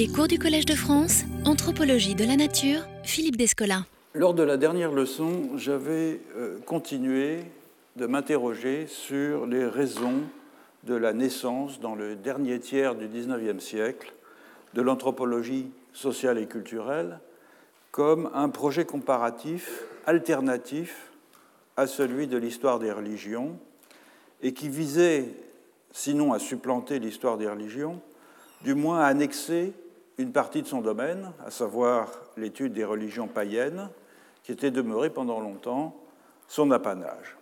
Les cours du Collège de France, Anthropologie de la Nature, Philippe Descola. Lors de la dernière leçon, j'avais euh, continué de m'interroger sur les raisons de la naissance dans le dernier tiers du XIXe siècle de l'anthropologie sociale et culturelle comme un projet comparatif alternatif à celui de l'histoire des religions et qui visait, sinon à supplanter l'histoire des religions, du moins à annexer une partie de son domaine, à savoir l'étude des religions païennes, qui était demeurée pendant longtemps son apanage.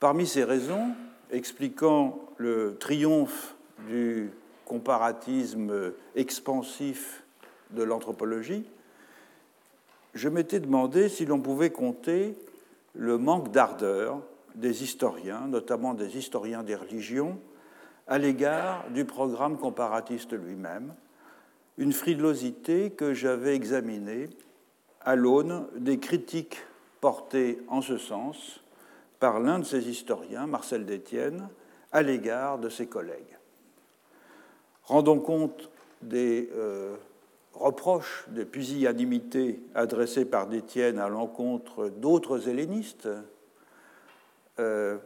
Parmi ces raisons, expliquant le triomphe du comparatisme expansif de l'anthropologie, je m'étais demandé si l'on pouvait compter le manque d'ardeur des historiens, notamment des historiens des religions, à l'égard du programme comparatiste lui-même, une frilosité que j'avais examinée à l'aune des critiques portées en ce sens par l'un de ses historiens, Marcel Détienne, à l'égard de ses collègues. Rendons compte des euh, reproches de pusillanimité adressés par Détienne à l'encontre d'autres hellénistes, euh,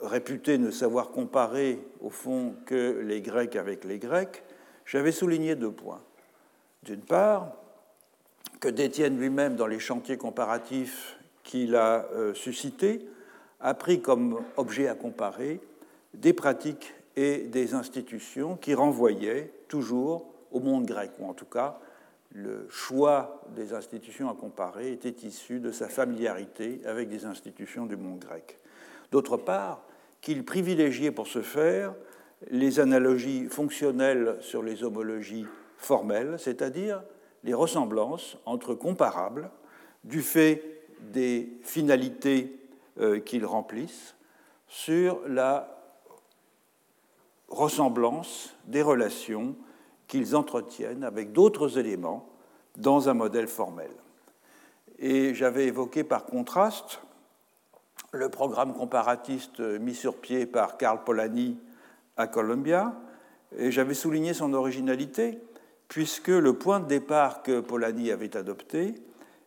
réputés ne savoir comparer au fond que les Grecs avec les Grecs, j'avais souligné deux points. D'une part, que Détienne lui-même, dans les chantiers comparatifs qu'il a euh, suscités, a pris comme objet à comparer des pratiques et des institutions qui renvoyaient toujours au monde grec, ou en tout cas le choix des institutions à comparer était issu de sa familiarité avec des institutions du monde grec. D'autre part, qu'il privilégiait pour ce faire les analogies fonctionnelles sur les homologies formelles, c'est-à-dire les ressemblances entre comparables du fait des finalités euh, qu'ils remplissent sur la ressemblance des relations qu'ils entretiennent avec d'autres éléments dans un modèle formel. Et j'avais évoqué par contraste le programme comparatiste mis sur pied par Karl Polanyi à Columbia, et j'avais souligné son originalité, puisque le point de départ que Polanyi avait adopté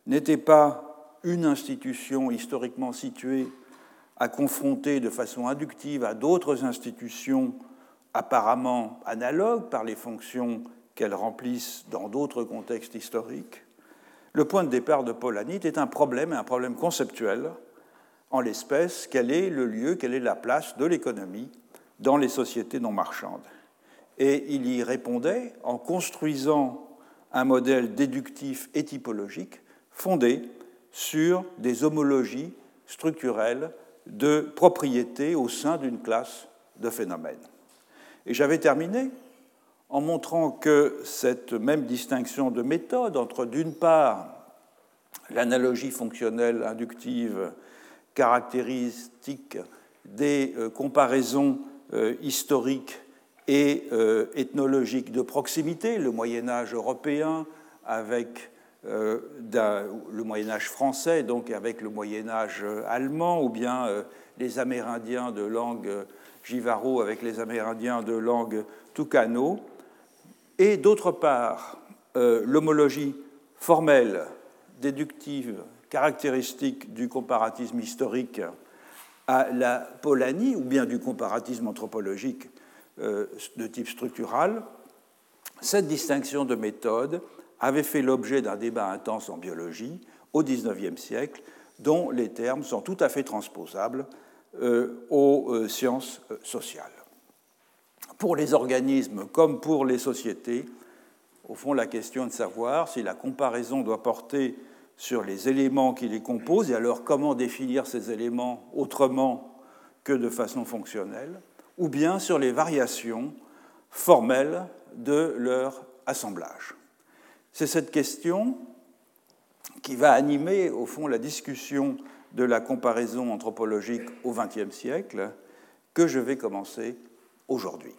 n'était pas une institution historiquement située à confronter de façon inductive à d'autres institutions apparemment analogues par les fonctions qu'elles remplissent dans d'autres contextes historiques, le point de départ de Polanyi est un problème, un problème conceptuel, en l'espèce, quel est le lieu, quelle est la place de l'économie dans les sociétés non marchandes. Et il y répondait en construisant un modèle déductif et typologique fondé sur des homologies structurelles de propriétés au sein d'une classe de phénomènes. Et j'avais terminé en montrant que cette même distinction de méthode entre, d'une part, l'analogie fonctionnelle inductive caractéristique des euh, comparaisons euh, historiques et euh, ethnologiques de proximité, le Moyen Âge européen avec le Moyen Âge français, donc avec le Moyen Âge allemand, ou bien les Amérindiens de langue Jivaro avec les Amérindiens de langue Tucano, et d'autre part euh, l'homologie formelle, déductive, caractéristique du comparatisme historique à la Polanie, ou bien du comparatisme anthropologique euh, de type structural, cette distinction de méthode avait fait l'objet d'un débat intense en biologie au XIXe siècle, dont les termes sont tout à fait transposables euh, aux euh, sciences sociales. Pour les organismes comme pour les sociétés, au fond, la question de savoir si la comparaison doit porter sur les éléments qui les composent, et alors comment définir ces éléments autrement que de façon fonctionnelle, ou bien sur les variations formelles de leur assemblage. C'est cette question qui va animer, au fond, la discussion de la comparaison anthropologique au XXe siècle que je vais commencer aujourd'hui.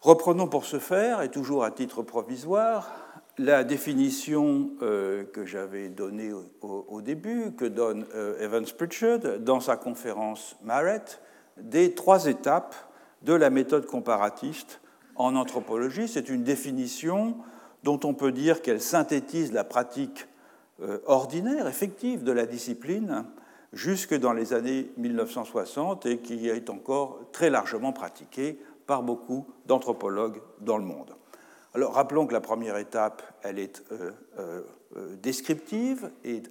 Reprenons pour ce faire, et toujours à titre provisoire, la définition euh, que j'avais donnée au, début, que donne euh, Evans Pritchard dans sa conférence Maret, des trois étapes de la méthode comparatiste en anthropologie, c'est une définition dont on peut dire qu'elle synthétise la pratique euh, ordinaire, effective de la discipline, jusque dans les années 1960 et qui est encore très largement pratiquée par beaucoup d'anthropologues dans le monde. Alors rappelons que la première étape, elle est euh, euh, descriptive et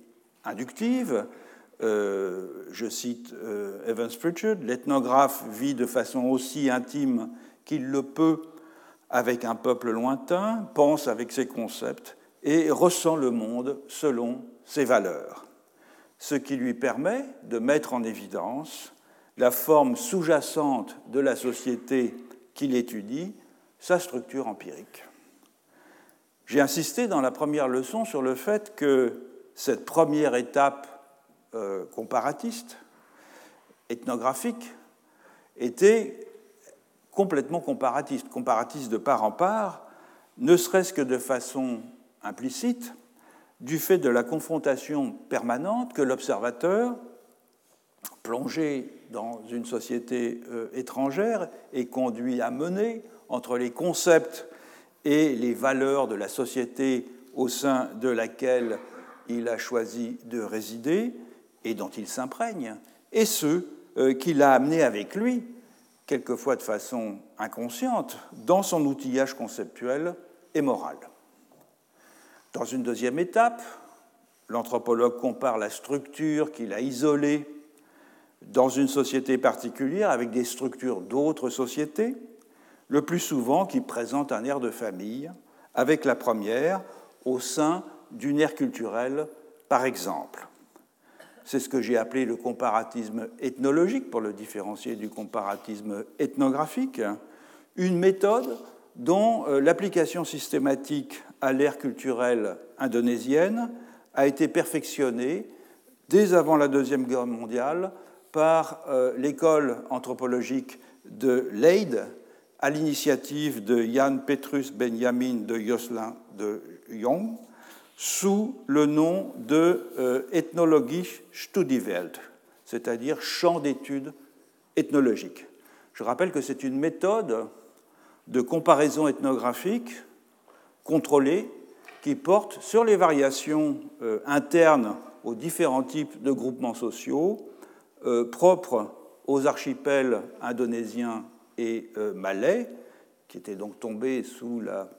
inductive. je cite Evans Pritchard, l'ethnographe vit de façon aussi intime qu'il le peut avec un peuple lointain, pense avec ses concepts et ressent le monde selon ses valeurs, ce qui lui permet de mettre en évidence la forme sous-jacente de la société qu'il étudie, sa structure empirique. J'ai insisté dans la première leçon sur le fait que cette première étape euh, comparatiste, ethnographique, était complètement comparatiste, comparatiste de part en part, ne serait-ce que de façon implicite, du fait de la confrontation permanente que l'observateur, plongé dans une société euh, étrangère, est conduit à mener entre les concepts et les valeurs de la société au sein de laquelle il a choisi de résider et dont il s'imprègne, et ceux euh, qu'il a amenés avec lui quelquefois de façon inconsciente, dans son outillage conceptuel et moral. Dans une deuxième étape, l'anthropologue compare la structure qu'il a isolée dans une société particulière avec des structures d'autres sociétés, le plus souvent qui présentent un air de famille, avec la première au sein d'une ère culturelle, par exemple. C'est ce que j'ai appelé le comparatisme ethnologique, pour le différencier du comparatisme ethnographique, une méthode dont euh, l'application systématique à l'ère culturelle indonésienne a été perfectionnée dès avant la Deuxième Guerre mondiale par euh, l'école anthropologique de Leyde, à l'initiative de Jan Petrus Benjamin de Jocelyn de Jong, sous le nom de euh, Ethnologische Studiewelt, c'est-à-dire champ d'études ethnologiques. Je rappelle que c'est une méthode de comparaison ethnographique contrôlée qui porte sur les variations euh, internes aux différents types de groupements sociaux euh, propres aux archipels indonésiens et malais, qui étaient donc tombés sous la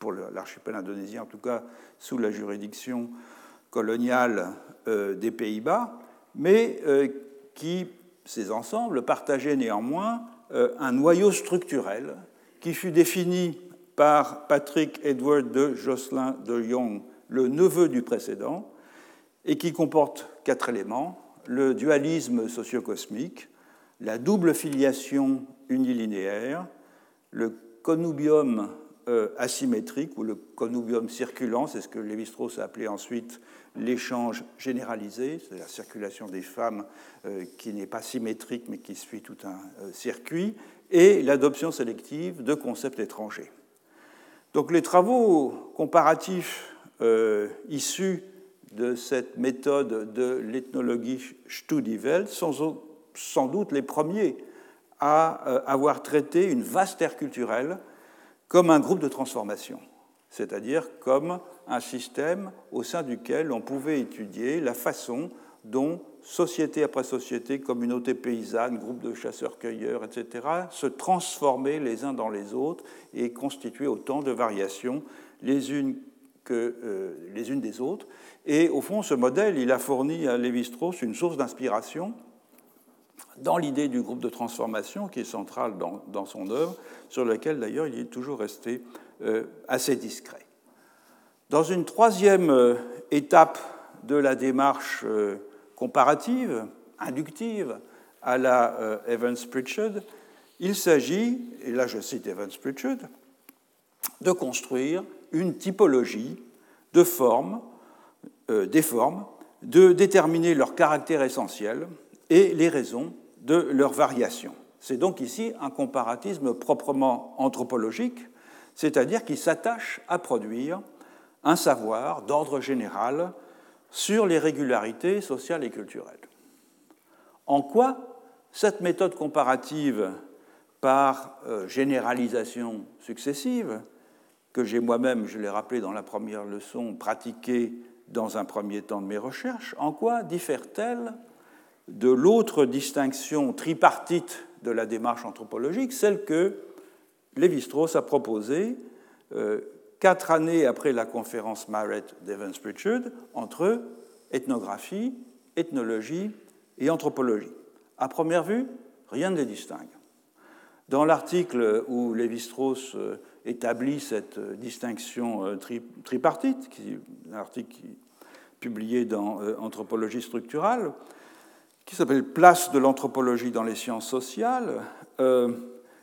pour l'archipel indonésien en tout cas, sous la juridiction coloniale euh, des Pays-Bas, mais euh, qui, ces ensembles, partageaient néanmoins euh, un noyau structurel qui fut défini par Patrick Edward de Jocelyn de Young, le neveu du précédent, et qui comporte quatre éléments le dualisme sociocosmique, la double filiation unilinéaire, le connubium euh, asymétrique ou le connubium circulant, c'est ce que Lévi-Strauss a appelé ensuite l'échange généralisé, c'est la circulation des femmes euh, qui n'est pas symétrique mais qui suit tout un euh, circuit, et l'adoption sélective de concepts étrangers. Donc les travaux comparatifs issus de cette méthode de l'ethnologie Studiewelt sont sans doute les premiers à avoir traité une vaste ère culturelle comme un groupe de transformation, c'est-à-dire comme un système au sein duquel on pouvait étudier la façon dont société après société, communauté paysanne, groupe de chasseurs-cueilleurs, etc., se transformaient les uns dans les autres et constituaient autant de variations les unes, que, euh, les unes des autres. Et au fond, ce modèle, il a fourni à Lévi-Strauss une source d'inspiration dans l'idée du groupe de transformation qui est centrale dans, son œuvre, sur lequel d'ailleurs il est toujours resté euh, assez discret. Dans une troisième euh, étape de la démarche euh, comparative, inductive, à la Evans Pritchard, il s'agit, et là je cite Evans Pritchard, de construire une typologie de formes, des formes, de déterminer leur caractère essentiel et les raisons de leur variation. C'est donc ici un comparatisme proprement anthropologique, c'est-à-dire qui s'attache à produire un savoir d'ordre général sur les régularités sociales et culturelles. En quoi cette méthode comparative par euh, généralisation successive, que j'ai moi-même, je l'ai rappelé dans la première leçon, pratiqué dans un premier temps de mes recherches, en quoi diffère-t-elle de l'autre distinction tripartite de la démarche anthropologique, celle que Lévi-Strauss a proposée euh, quatre années après la conférence Marrett d'Evans Pritchard entre ethnographie, ethnologie et anthropologie. À première vue, rien ne les distingue. Dans l'article où Lévi-Strauss euh, établit cette euh, distinction tripartite, qui un article publié dans Anthropologie structurale, qui s'appelle Place de l'anthropologie dans les sciences sociales,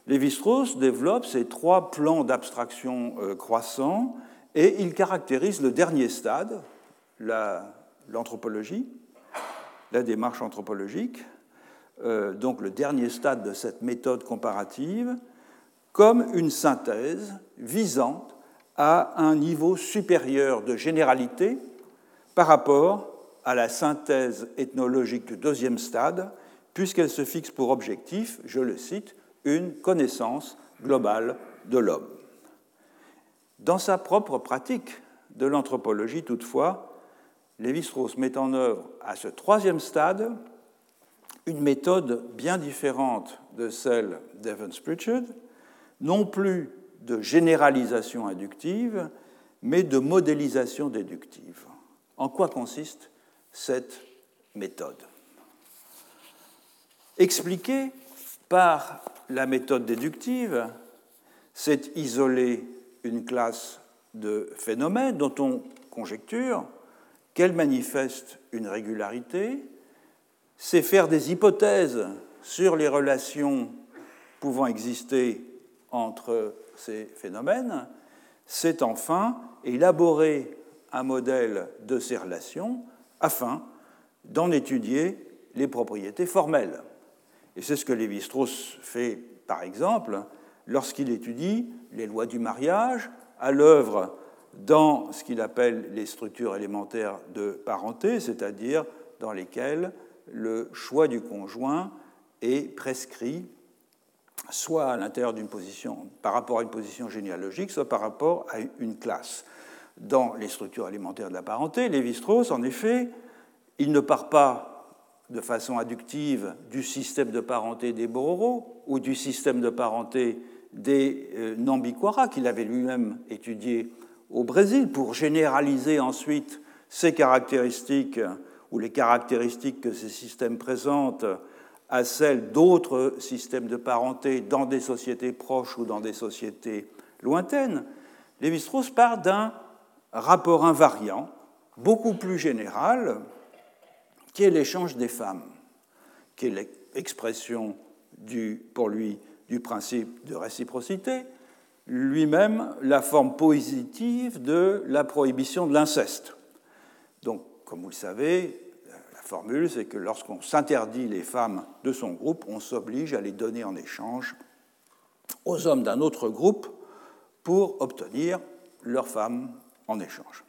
Lévi-Strauss développe ces trois plans d'abstraction croissants et il caractérise le dernier stade, l'anthropologie, la démarche anthropologique, euh, donc le dernier stade de cette méthode comparative, comme une synthèse visant à un niveau supérieur de généralité par rapport à la synthèse ethnologique du deuxième stade, puisqu'elle se fixe pour objectif, je le cite, une connaissance globale de l'homme. Dans sa propre pratique de l'anthropologie, toutefois, Lévi-Strauss met en œuvre à ce troisième stade une méthode bien différente de celle d'Evans Pritchard, non plus de généralisation inductive, mais de modélisation déductive. En quoi consiste cette méthode. Expliquer par la méthode déductive, c'est isoler une classe de phénomènes dont on conjecture qu'elle manifeste une régularité, c'est faire des hypothèses sur les relations pouvant exister entre ces phénomènes, c'est enfin élaborer un modèle de ces relations afin d'en étudier les propriétés formelles. Et c'est ce que Lévi-Strauss fait, par exemple, lorsqu'il étudie les lois du mariage à l'œuvre dans ce qu'il appelle les structures élémentaires de parenté, c'est-à-dire dans lesquelles le choix du conjoint est prescrit soit à l'intérieur d'une position, par rapport à une position généalogique, soit par rapport à une classe. Dans les structures alimentaires de la parenté, Lévi-Strauss, en effet, il ne part pas de façon inductive du système de parenté des Bororo ou du système de parenté des euh, Nambiquara, qu'il avait lui-même étudié au Brésil, pour généraliser ensuite ces caractéristiques ou les caractéristiques que ces systèmes présentent à celles d'autres systèmes de parenté dans des sociétés proches ou dans des sociétés lointaines, Lévi-Strauss part d'un rapport invariant, beaucoup plus général, qui est l'échange des femmes, qui est l'expression pour lui du principe de réciprocité, lui-même la forme positive de la prohibition de l'inceste. Donc comme vous le savez, la formule, c'est que lorsqu'on s'interdit les femmes de son groupe, on s'oblige à les donner en échange aux hommes d'un autre groupe pour obtenir leurs femmes en échange.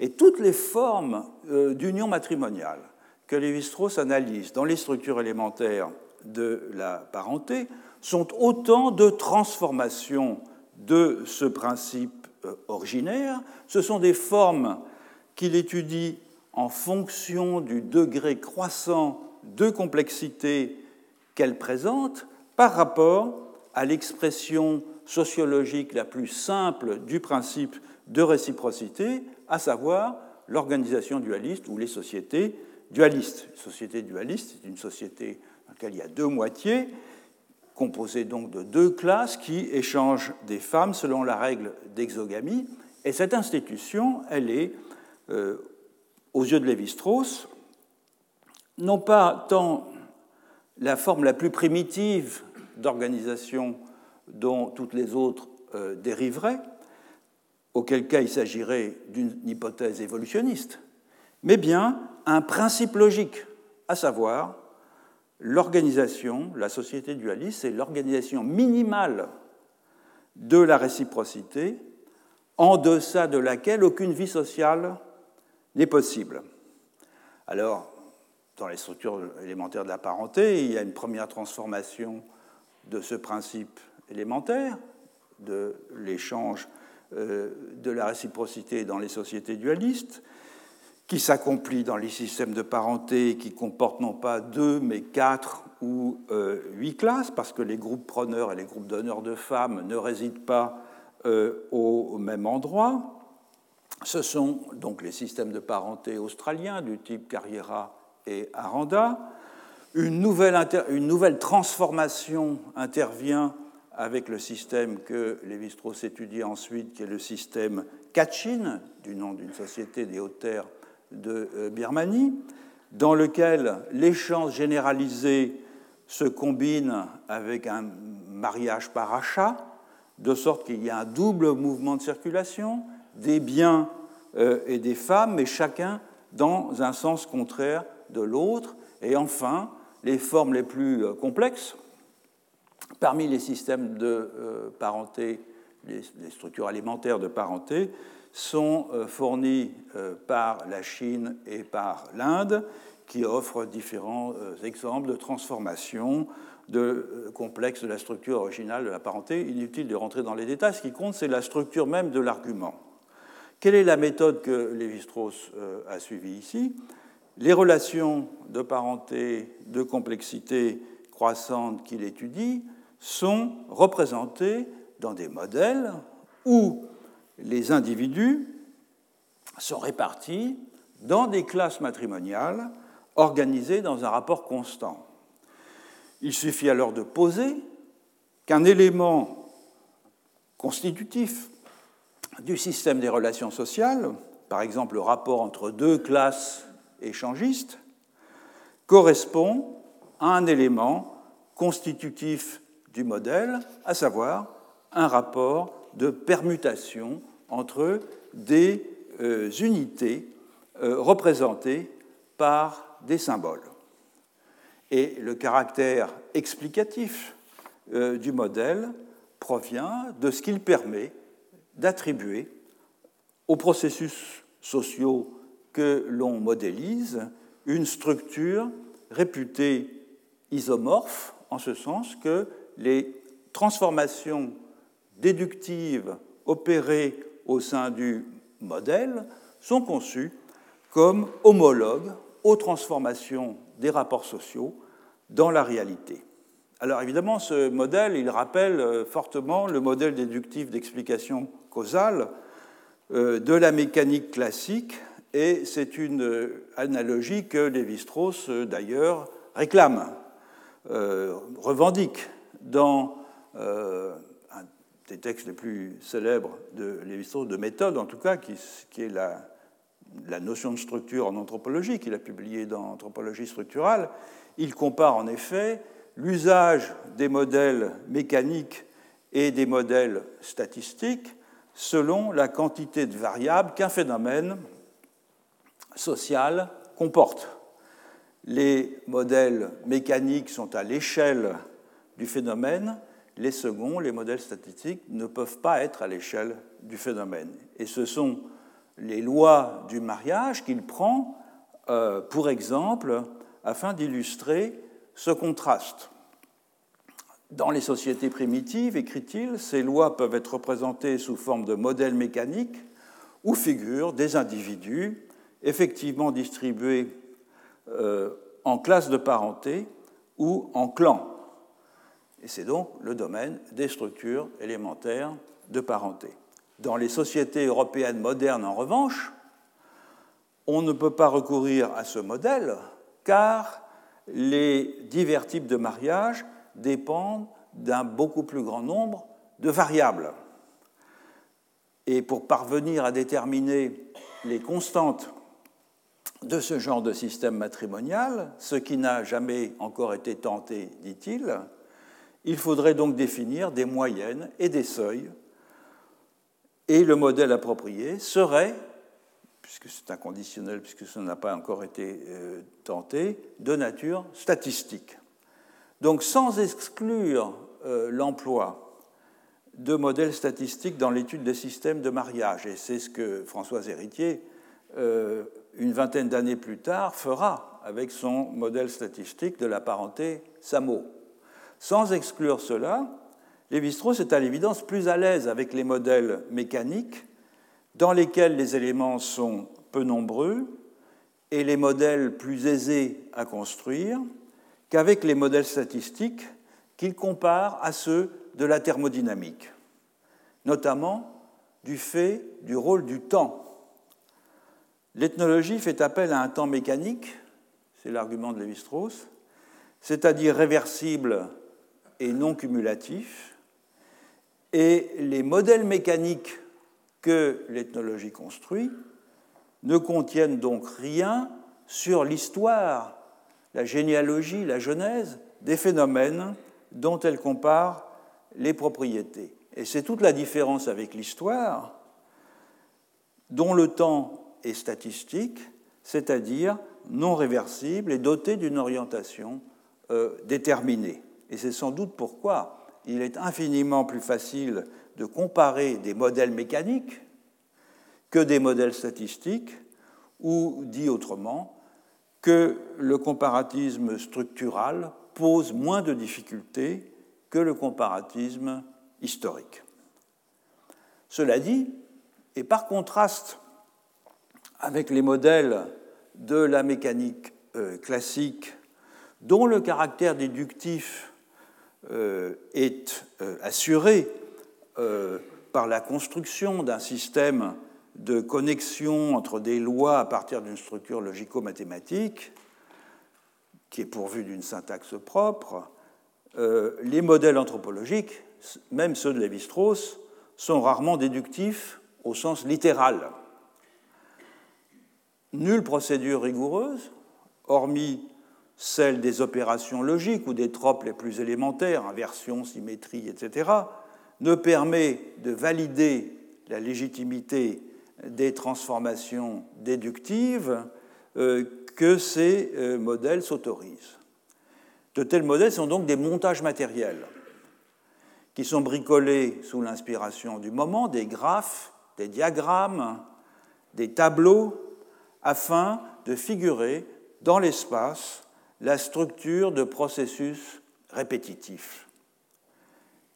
Et toutes les formes euh, d'union matrimoniale que Lévi-Strauss analyse dans les structures élémentaires de la parenté sont autant de transformations de ce principe euh, originaire. Ce sont des formes qu'il étudie en fonction du degré croissant de complexité qu'elle présente par rapport à l'expression sociologique la plus simple du principe de réciprocité, à savoir l'organisation dualiste ou les sociétés dualistes. Une société dualiste, c'est une société dans laquelle il y a deux moitiés, composées donc de deux classes qui échangent des femmes selon la règle d'exogamie. Et cette institution, elle est euh, aux yeux de Lévi-Strauss, non pas tant la forme la plus primitive d'organisation dont toutes les autres euh, dériveraient, auquel cas il s'agirait d'une hypothèse évolutionniste, mais bien un principe logique, à savoir l'organisation, la société dualiste, c'est l'organisation minimale de la réciprocité, en deçà de laquelle aucune vie sociale n'est possible. Alors, dans les structures élémentaires de la parenté, il y a une première transformation de ce principe élémentaire de l'échange de la réciprocité dans les sociétés dualistes, qui s'accomplit dans les systèmes de parenté qui comportent non pas deux, mais quatre ou euh, huit classes, parce que les groupes preneurs et les groupes donneurs de femmes ne résident pas euh, au même endroit. Ce sont donc les systèmes de parenté australiens du type Carriera et Aranda. Une nouvelle transformation intervient avec le système que Lévi-Strauss étudie ensuite, qui est le système Kachin, du nom d'une société des hautes terres de euh, Birmanie, dans lequel l'échange généralisé se combine avec un mariage par achat, de sorte qu'il y a un double mouvement de circulation, des biens euh, et des femmes, mais chacun dans un sens contraire de l'autre. Et enfin, les formes les plus euh, complexes, parmi les systèmes de parenté, les structures alimentaires de parenté, sont euh, fournis euh, par la Chine et par l'Inde, qui offrent différents euh, exemples de transformation de complexes de la structure originale de la parenté. Inutile de rentrer dans les détails, ce qui compte, c'est la structure même de l'argument. Quelle est la méthode que Lévi-Strauss a suivie ici? Les relations de parenté, de complexité croissante qu'il étudie sont représentées dans des modèles où les individus sont répartis dans des classes matrimoniales organisées dans un rapport constant. Il suffit alors de poser qu'un élément constitutif du système des relations sociales, par exemple le rapport entre deux classes échangistes, correspond à un élément constitutif du modèle, à savoir un rapport de permutation entre des euh, unités euh, représentées par des symboles. Et le caractère explicatif euh, du modèle provient de ce qu'il permet d'attribuer aux processus sociaux que l'on modélise une structure réputée isomorphe, en ce sens que les transformations déductives opérées au sein du modèle sont conçus comme homologues aux transformations des rapports sociaux dans la réalité. Alors évidemment, ce modèle, il rappelle euh, fortement le modèle déductif d'explication causale euh, de la mécanique classique, et c'est une euh, analogie que Lévi-Strauss, d'ailleurs, réclame, revendique dans des textes les plus célèbres de Lévi-Strauss, de méthode en tout cas, qui, est la, la, notion de structure en anthropologie, qu'il a publié dans Anthropologie structurale, il compare en effet l'usage des modèles mécaniques et des modèles statistiques selon la quantité de variables qu'un phénomène social comporte. Les modèles mécaniques sont à l'échelle du phénomène, les seconds, les modèles statistiques, ne peuvent pas être à l'échelle du phénomène. Et ce sont les lois du mariage qu'il prend euh, pour exemple afin d'illustrer ce contraste. Dans les sociétés primitives, écrit-il, ces lois peuvent être représentées sous forme de modèles mécaniques où figurent des individus effectivement distribués euh, en classes de parenté ou en clans et c'est donc le domaine des structures élémentaires de parenté. Dans les sociétés européennes modernes, en revanche, on ne peut pas recourir à ce modèle car les divers types de mariage dépendent d'un beaucoup plus grand nombre de variables. Et pour parvenir à déterminer les constantes de ce genre de système matrimonial, ce qui n'a jamais encore été tenté, dit-il, il faudrait donc définir des moyennes et des seuils. Et le modèle approprié serait, puisque c'est inconditionnel, puisque ça n'a pas encore été euh, tenté, de nature statistique. Donc sans exclure euh, l'emploi de modèles statistiques dans l'étude des systèmes de mariage, et c'est ce que François Héritier, euh, une vingtaine d'années plus tard, fera avec son modèle statistique de la parenté SAMO. Sans exclure cela, Lévi-Strauss est à l'évidence plus à l'aise avec les modèles mécaniques dans lesquels les éléments sont peu nombreux et les modèles plus aisés à construire qu'avec les modèles statistiques qu'il compare à ceux de la thermodynamique, notamment du fait du rôle du temps. L'ethnologie fait appel à un temps mécanique, c'est l'argument de Lévi-Strauss, c'est-à-dire réversible et non cumulatif, et les modèles mécaniques que l'ethnologie construit ne contiennent donc rien sur l'histoire, la généalogie, la genèse des phénomènes dont elle compare les propriétés. Et c'est toute la différence avec l'histoire, dont le temps est statistique, c'est-à-dire non réversible et doté d'une orientation euh, déterminée. Et c'est sans doute pourquoi il est infiniment plus facile de comparer des modèles mécaniques que des modèles statistiques, ou dit autrement, que le comparatisme structural pose moins de difficultés que le comparatisme historique. Cela dit, et par contraste avec les modèles de la mécanique euh, classique, dont le caractère déductif est euh, assuré par la construction d'un système de connexion entre des lois à partir d'une structure logico-mathématique, qui est pourvue d'une syntaxe propre, les modèles anthropologiques même ceux de Lévi-Strauss, sont rarement déductifs au sens littéral. Nulle procédure rigoureuse, hormis celle des opérations logiques ou des tropes les plus élémentaires, inversion, symétrie, etc., ne permet de valider la légitimité des transformations déductives euh, que ces euh, modèles s'autorisent. De tels modèles sont donc des montages matériels qui sont bricolés sous l'inspiration du moment, des graphes, des diagrammes, des tableaux, afin de figurer dans l'espace la structure de processus répétitifs.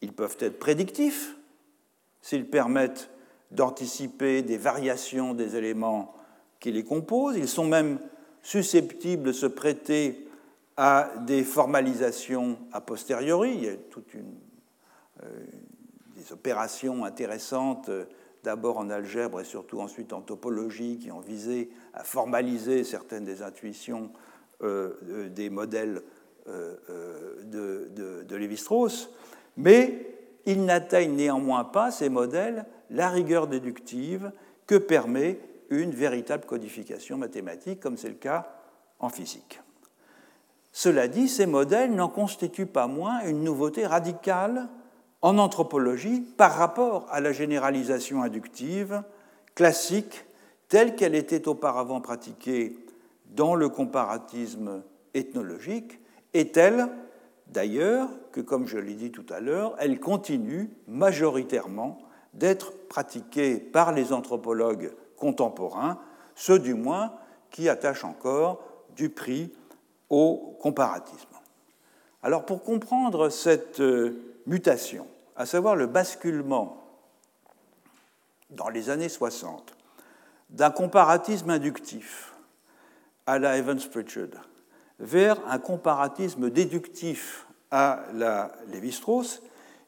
Ils peuvent être prédictifs s'ils permettent d'anticiper des variations des éléments qui les composent. Ils sont même susceptibles de se prêter à des formalisations a posteriori. Il y a toute une euh, des opérations intéressantes, euh, d'abord en algèbre et surtout ensuite en topologie, qui ont visé à formaliser certaines des intuitions euh, des modèles de, de Lévi-Strauss, mais ils n'atteignent néanmoins pas, ces modèles, la rigueur déductive que permet une véritable codification mathématique, comme c'est le cas en physique. Cela dit, ces modèles n'en constituent pas moins une nouveauté radicale en anthropologie par rapport à la généralisation inductive classique telle qu'elle était auparavant pratiquée dans le comparatisme ethnologique, et telle d'ailleurs que, comme je l'ai dit tout à l'heure, elle continue majoritairement d'être pratiquée par les anthropologues contemporains, ceux du moins qui attachent encore du prix au comparatisme. Alors pour comprendre cette euh, mutation, à savoir le basculement dans les années 60 d'un comparatisme inductif à la Evans-Pritchard vers un comparatisme déductif à la Lévi-Strauss,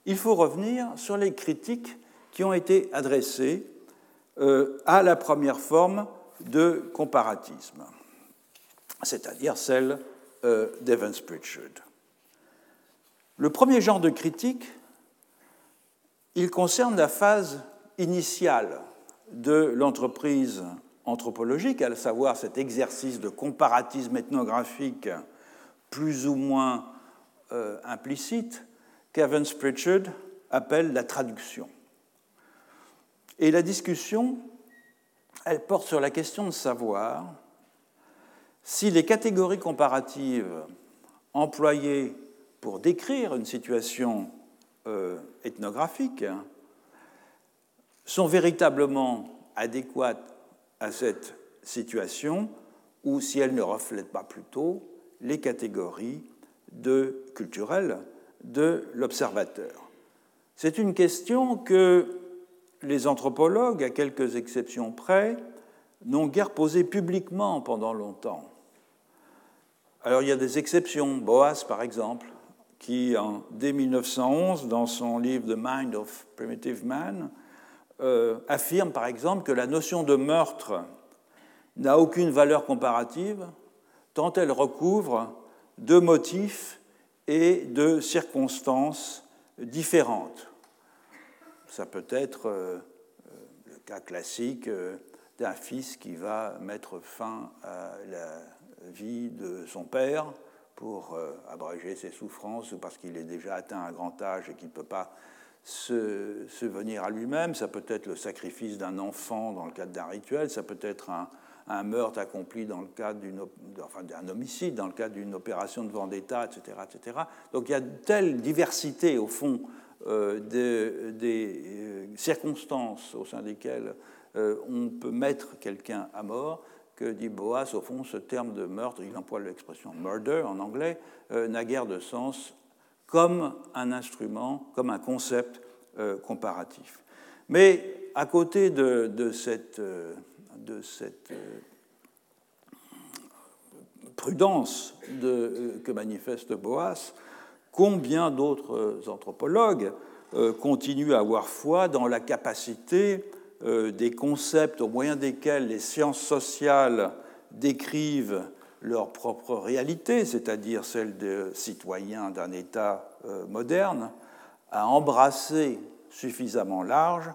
il faut revenir sur les critiques qui ont été adressées euh, à la première forme de comparatisme, c'est-à-dire celle euh, d'Evans-Pritchard. Le premier genre de critique, il concerne la phase initiale de l'entreprise anthropologique, à savoir cet exercice de comparatisme ethnographique plus ou moins euh, implicite qu'Evans Pritchard appelle la traduction. Et la discussion, elle porte sur la question de savoir si les catégories comparatives employées pour décrire une situation euh, ethnographique sont véritablement adéquates à cette situation ou si elles ne reflètent pas plutôt les catégories de culturelles de l'observateur. C'est une question que les anthropologues, à quelques exceptions près, n'ont guère posée publiquement pendant longtemps. Alors il y a des exceptions, Boas par exemple, qui dès 1911, dans son livre The Mind of Primitive Man, euh, affirme par exemple que la notion de meurtre n'a aucune valeur comparative tant elle recouvre de motifs et de circonstances différentes. Ça peut être euh, le cas classique euh, d'un fils qui va mettre fin à la vie de son père pour euh, abréger ses souffrances ou parce qu'il est déjà atteint un grand âge et qu'il ne peut pas se, venir à lui-même. Ça peut être le sacrifice d'un enfant dans le cadre d'un rituel, ça peut être un, meurtre accompli dans le cadre d'un homicide, dans le cadre d'une opération de vendetta, etc., etc. Donc il y a telle diversité, au fond, euh, des euh, circonstances au sein desquelles euh, on peut mettre quelqu'un à mort que dit Boas, au fond, ce terme de meurtre, il emploie l'expression murder en anglais, n'a guère de sens comme un instrument, comme un concept comparatif. Mais à côté de, cette cette euh, prudence euh, que manifeste Boas, combien d'autres anthropologues euh, continuent à avoir foi dans la capacité des concepts au moyen desquels les sciences sociales décrivent leur propre réalité, c'est-à-dire celle des citoyens d'un État moderne, à embrasser suffisamment large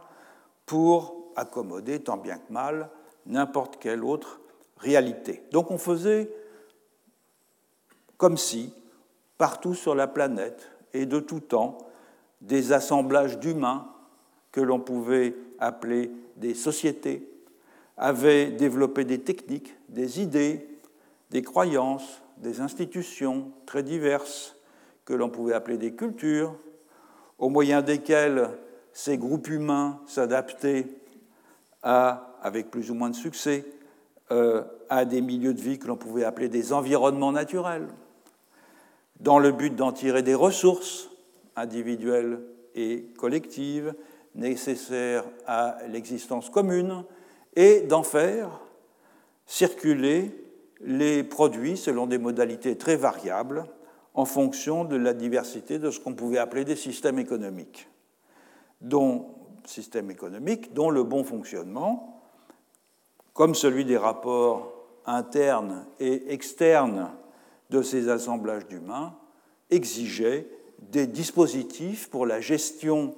pour accommoder tant bien que mal n'importe quelle autre réalité. Donc on faisait comme si, partout sur la planète et de tout temps, des assemblages d'humains que l'on pouvait appeler des sociétés avaient développé des techniques, des idées, des croyances, des institutions très diverses que l'on pouvait appeler des cultures, au moyen desquelles ces groupes humains s'adaptaient avec plus ou moins de succès, euh, à des milieux de vie que l'on pouvait appeler des environnements naturels, dans le but d'en tirer des ressources individuelles et collectives nécessaires à l'existence commune et d'en faire circuler les produits selon des modalités très variables en fonction de la diversité de ce qu'on pouvait appeler des systèmes économiques, dont, systèmes économiques dont le bon fonctionnement comme celui des rapports internes et externes de ces assemblages d'humains, exigeait des dispositifs pour la gestion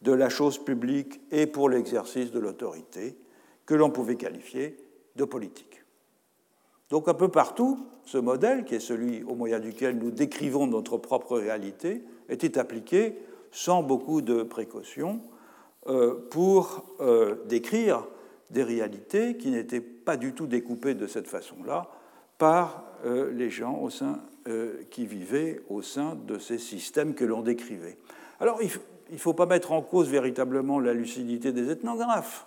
de la chose publique et pour l'exercice de l'autorité que l'on pouvait qualifier de politique. Donc un peu partout, ce modèle, qui est celui au moyen duquel nous décrivons notre propre réalité, était appliqué sans beaucoup de précautions euh, pour euh, décrire des réalités qui n'étaient pas du tout découpées de cette façon-là par euh, les gens qui vivaient au sein de ces systèmes que l'on décrivait. Alors, il ne faut pas mettre en cause véritablement la lucidité des ethnographes.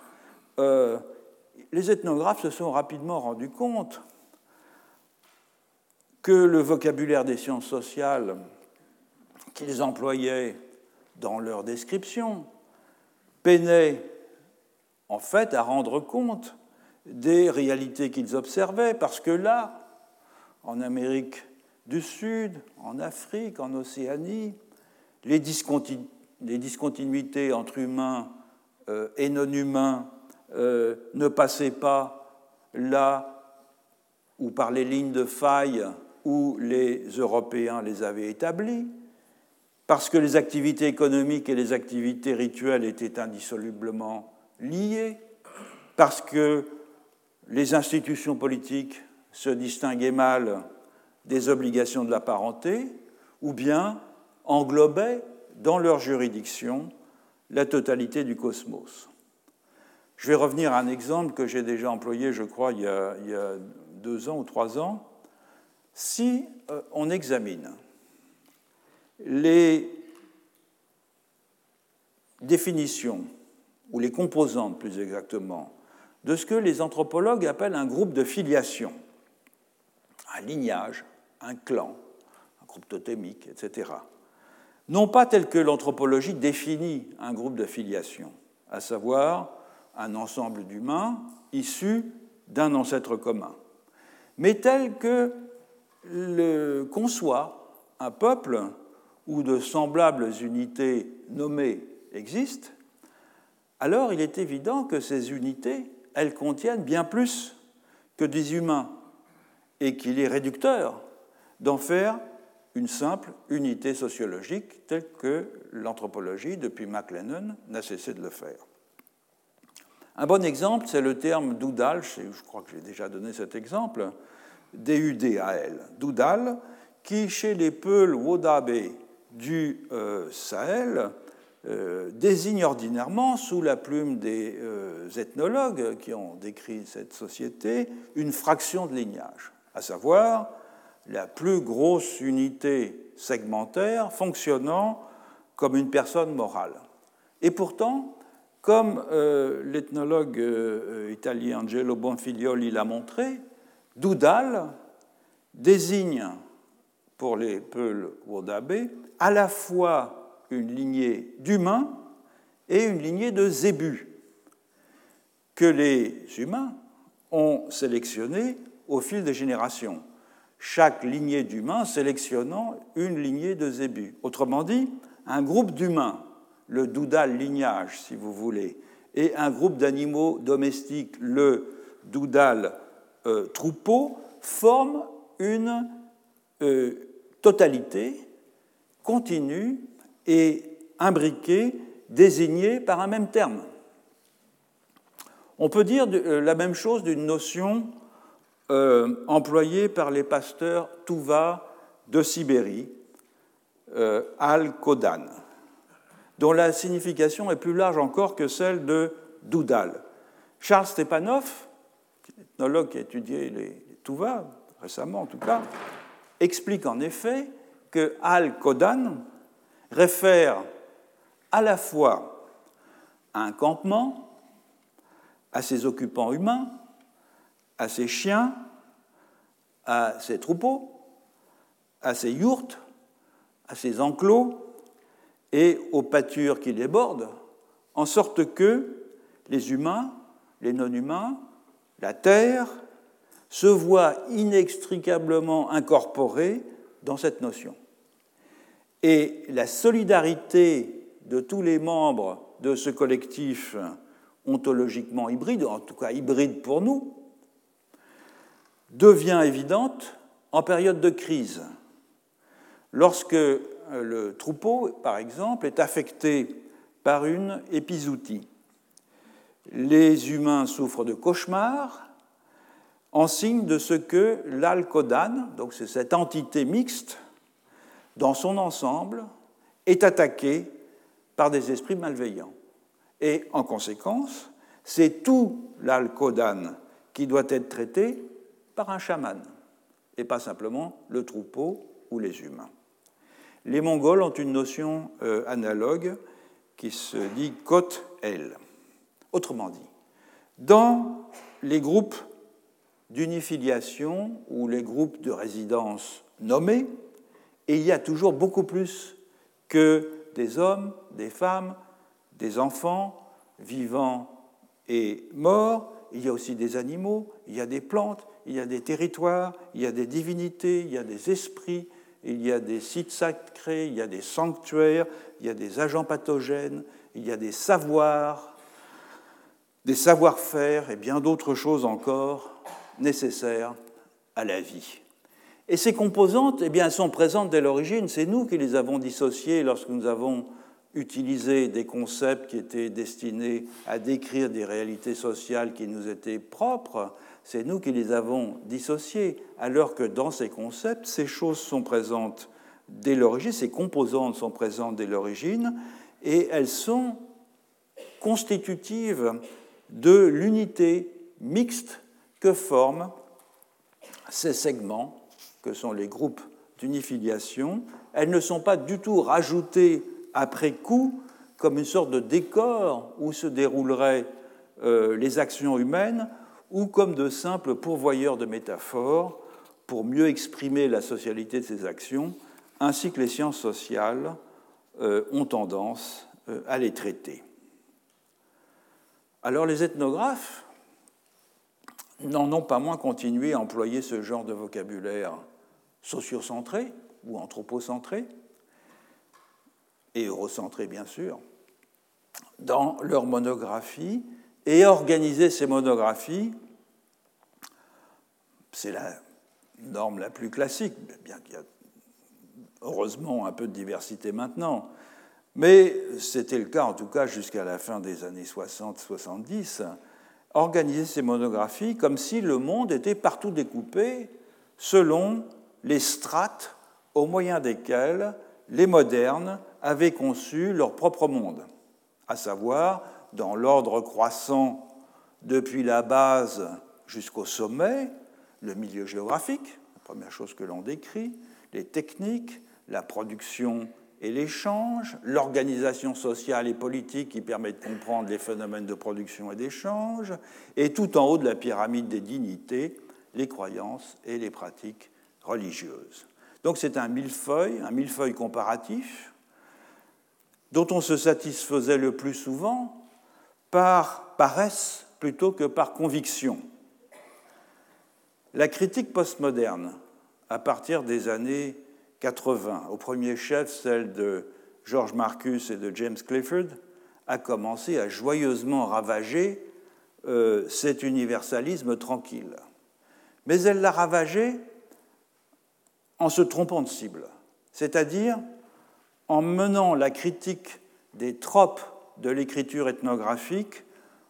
Les ethnographes se sont rapidement rendus compte que le vocabulaire des sciences sociales qu'ils employaient dans leur description peinait en fait à rendre compte des réalités qu'ils observaient, parce que là, en Amérique du Sud, en Afrique, en Océanie, les, discontinuités entre humains euh, et non-humains euh, ne passaient pas là où par les lignes de faille où les Européens les avaient établies, parce que les activités économiques et les activités rituelles étaient indissolublement liés, parce que les institutions politiques se distinguaient mal des obligations de la parenté, ou bien englobaient dans leur juridiction la totalité du cosmos. Je vais revenir à un exemple que j'ai déjà employé, je crois, il y, a, deux ans ou trois ans. Si euh, on examine les définitions ou les composantes plus exactement, de ce que les anthropologues appellent un groupe de filiation, un lignage, un clan, un groupe totémique, etc. non pas tel que l'anthropologie définit un groupe d'affiliation, à savoir un ensemble d'humains issus d'un ancêtre commun, mais tel que le conçoit un peuple où de semblables unités nommées existent, alors il est évident que ces unités, elles contiennent bien plus que des humains et qu'il est réducteur d'en faire une simple unité sociologique telle que l'anthropologie, depuis MacLennan, n'a cessé de le faire. Un bon exemple, c'est le terme doudal, je crois que j'ai déjà donné cet exemple, D-U-D-A-L, doudal, qui chez les Peuls Wodabe du euh, Sahel euh, désigne ordinairement, sous la plume des euh, ethnologues qui ont décrit cette société, une fraction de lignage, à savoir la plus grosse unité segmentaire fonctionnant comme une personne morale. Et pourtant, comme l'ethnologue italien Angelo Bonfiglioli l'a montré, Doudal désigne pour les Peuls Wodabé à la fois une lignée d'humains et une lignée de zébus que les humains ont sélectionné au fil des générations, chaque lignée d'humains sélectionnant une lignée de zébus. Autrement dit, un groupe d'humains, le doudal lignage si vous voulez, et un groupe d'animaux domestiques, le doudal euh, troupeau, forment une euh, totalité continue et imbriquée, désignée par un même terme. On peut dire euh, la même chose d'une notion euh, employée par les pasteurs Tuva de Sibérie, Al-Kodan, dont la signification est plus large encore que celle de Doudal. Charles Stepanov, qui a étudié les Tuva, récemment en tout cas, explique en effet que Al-Kodan réfère à la fois à un campement, à ses occupants humains, à ses chiens, à ses troupeaux, à ses yourtes, à ses enclos et aux pâtures qui les bordent, en sorte que les humains, les non-humains, la terre, se voit inextricablement incorporé dans cette notion. Et la solidarité de tous les membres de ce collectif ontologiquement hybride, en tout cas hybride pour nous, devient évidente en période de crise. Lorsque le troupeau, par exemple, est affecté par une épizootie, les humains souffrent de cauchemars, en signe de ce que l'alcodan, donc c'est cette entité mixte, dans son ensemble, est attaquée par des esprits malveillants. Et en conséquence, c'est tout l'alcodan qui doit être traité par un chaman, et pas simplement le troupeau ou les humains. Les Mongols ont une notion euh, analogue qui se dit kot-el. Autrement dit, dans les groupes d'unifiliation ou les groupes de résidence nommés, il y a toujours beaucoup plus que des hommes, des femmes, des enfants, vivants et morts, il y a aussi des animaux, il y a des plantes, il y a des territoires, il y a des divinités, il y a des esprits, il y a des sites sacrés, il y a des sanctuaires, il y a des agents pathogènes, il y a des savoirs, des savoir-faire et bien d'autres choses encore nécessaires à la vie. Et ces composantes, eh bien, sont présentes dès l'origine. C'est nous qui les avons dissociées lorsque nous avons utilisé des concepts qui étaient destinés à décrire des réalités sociales qui nous étaient propres. C'est nous qui les avons dissociées, alors que dans ces concepts, ces choses sont présentes dès l'origine, ces composantes sont présentes dès l'origine, et elles sont constitutives de l'unité mixte que forment ces segments, que sont les groupes d'unifiliation. Elles ne sont pas du tout rajoutées après coup comme une sorte de décor où se dérouleraient euh, les actions humaines ou comme de simples pourvoyeurs de métaphores pour mieux exprimer la socialité de ces actions, ainsi que les sciences sociales euh, ont tendance euh, à les traiter. Alors les ethnographes n'en ont pas moins continué à employer ce genre de vocabulaire sociocentré ou anthropocentré, et eurocentré bien sûr, dans leurs monographies et organiser ces monographies, c'est la norme la plus classique, bien qu'il y a heureusement un peu de diversité maintenant, mais c'était le cas en tout cas jusqu'à la fin des années 60-70, organiser ces monographies comme si le monde était partout découpé selon les strates au moyen desquelles les modernes avaient conçu leur propre monde, à savoir dans l'ordre croissant depuis la base jusqu'au sommet, le milieu géographique, la première chose que l'on décrit, les techniques, la production et l'échange, l'organisation sociale et politique qui permet de comprendre les phénomènes de production et d'échange, et tout en haut de la pyramide des dignités, les croyances et les pratiques religieuses. Donc c'est un millefeuille, un millefeuille comparatif, dont on se satisfaisait le plus souvent par paresse plutôt que par conviction. La critique postmoderne, à partir des années 80, au premier chef celle de George Marcus et de James Clifford, a commencé à joyeusement ravager euh, cet universalisme tranquille. Mais elle l'a ravagé en se trompant de cible, c'est-à-dire en menant la critique des tropes de l'écriture ethnographique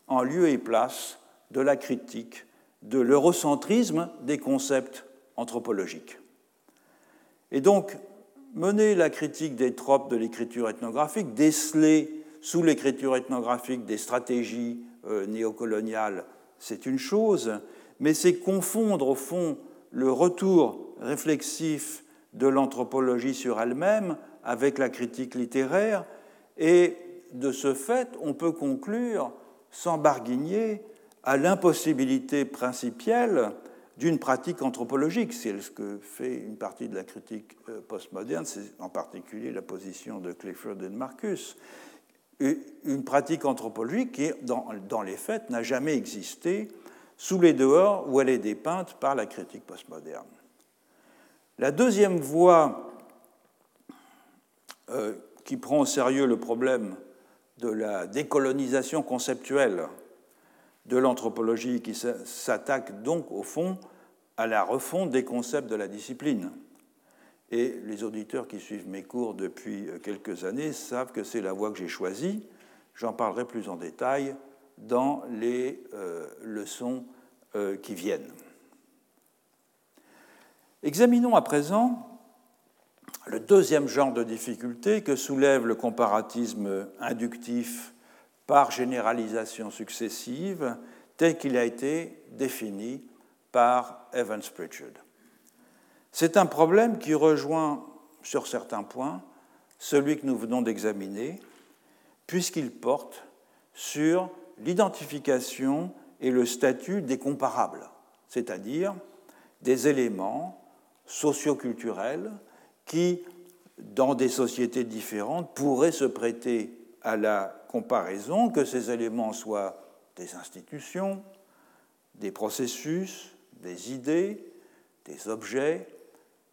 en lieu et place de la critique de l'eurocentrisme des concepts anthropologiques. Et donc, mener la critique des tropes de l'écriture ethnographique, déceler sous l'écriture ethnographique des stratégies euh, néocoloniales, c'est une chose, mais c'est confondre au fond le retour réflexif de l'anthropologie sur elle-même avec la critique littéraire, et de ce fait, on peut conclure, sans barguigner, à l'impossibilité principielle d'une pratique anthropologique. C'est ce que fait une partie de la critique euh, postmoderne, c'est en particulier la position de Clifford et de Marcus. Une pratique anthropologique qui, dans, les faits, n'a jamais existé sous les dehors où elle est dépeinte par la critique postmoderne. La deuxième voie euh, qui prend au sérieux le problème de la décolonisation conceptuelle de l'anthropologie qui s'attaque donc au fond à la refonte des concepts de la discipline. Et les auditeurs qui suivent mes cours depuis quelques années savent que c'est la voie que j'ai choisie. J'en parlerai plus en détail dans les euh, leçons euh, qui viennent. Examinons à présent le deuxième genre de difficulté que soulève le comparatisme inductif par généralisation successive tel qu'il a été défini par Evans Pritchard. C'est un problème qui rejoint sur certains points celui que nous venons d'examiner, puisqu'il porte sur l'identification et le statut des comparables, c'est-à-dire des éléments socioculturels qui, dans des sociétés différentes, pourraient se prêter à la comparaison, que ces éléments soient des institutions, des processus, des idées, des objets,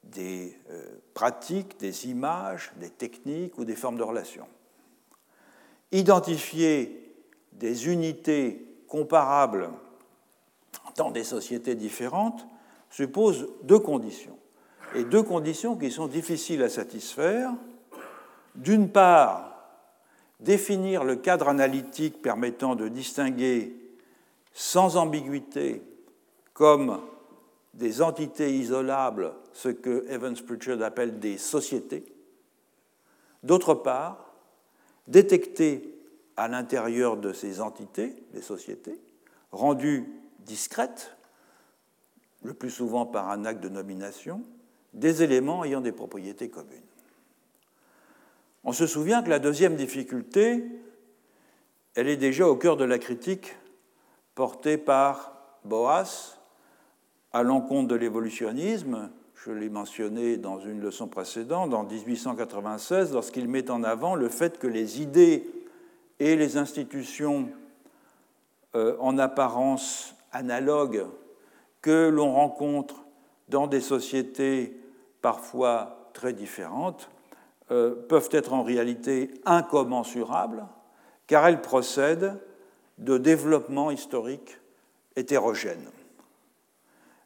des euh, pratiques, des images, des techniques ou des formes de relations. Identifier des unités comparables dans des sociétés différentes suppose deux conditions, et deux conditions qui sont difficiles à satisfaire. D'une part, définir le cadre analytique permettant de distinguer sans ambiguïté comme des entités isolables ce que Evans Pritchard appelle des sociétés. D'autre part, détecter à l'intérieur de ces entités, des sociétés, rendues discrètes, le plus souvent par un acte de nomination, des éléments ayant des propriétés communes. On se souvient que la deuxième difficulté, elle est déjà au cœur de la critique portée par Boas à l'encontre de l'évolutionnisme. je l'ai mentionné dans une leçon précédente, en 1896, lorsqu'il met en avant le fait que les idées et les institutions euh, en apparence analogues que l'on rencontre dans des sociétés parfois très différentes euh, peuvent être en réalité incommensurables car elles procèdent de développements historiques hétérogènes.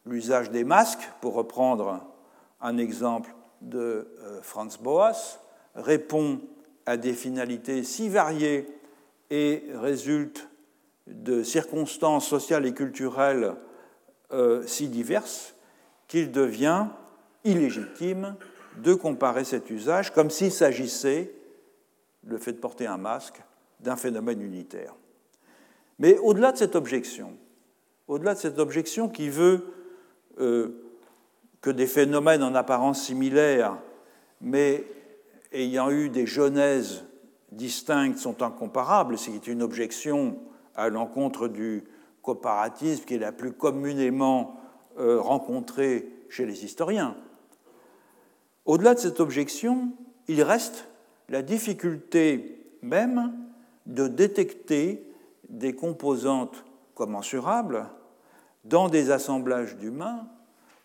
L'usage des masques, pour reprendre un exemple de euh, Franz Boas, répond à des finalités si variées et résulte de circonstances sociales et culturelles euh, si diverses qu'il devient illégitime de comparer cet usage comme s'il s'agissait, le fait de porter un masque, d'un phénomène unitaire. Mais au-delà de cette objection, au-delà de cette objection qui veut euh, que des phénomènes en apparence similaires, mais ayant eu des genèses distinctes, sont incomparables, c'est une objection à l'encontre du comparatisme qui est la plus communément euh, rencontrée chez les historiens. Au-delà de cette objection, il reste la difficulté même de détecter des composantes commensurables dans des assemblages d'humains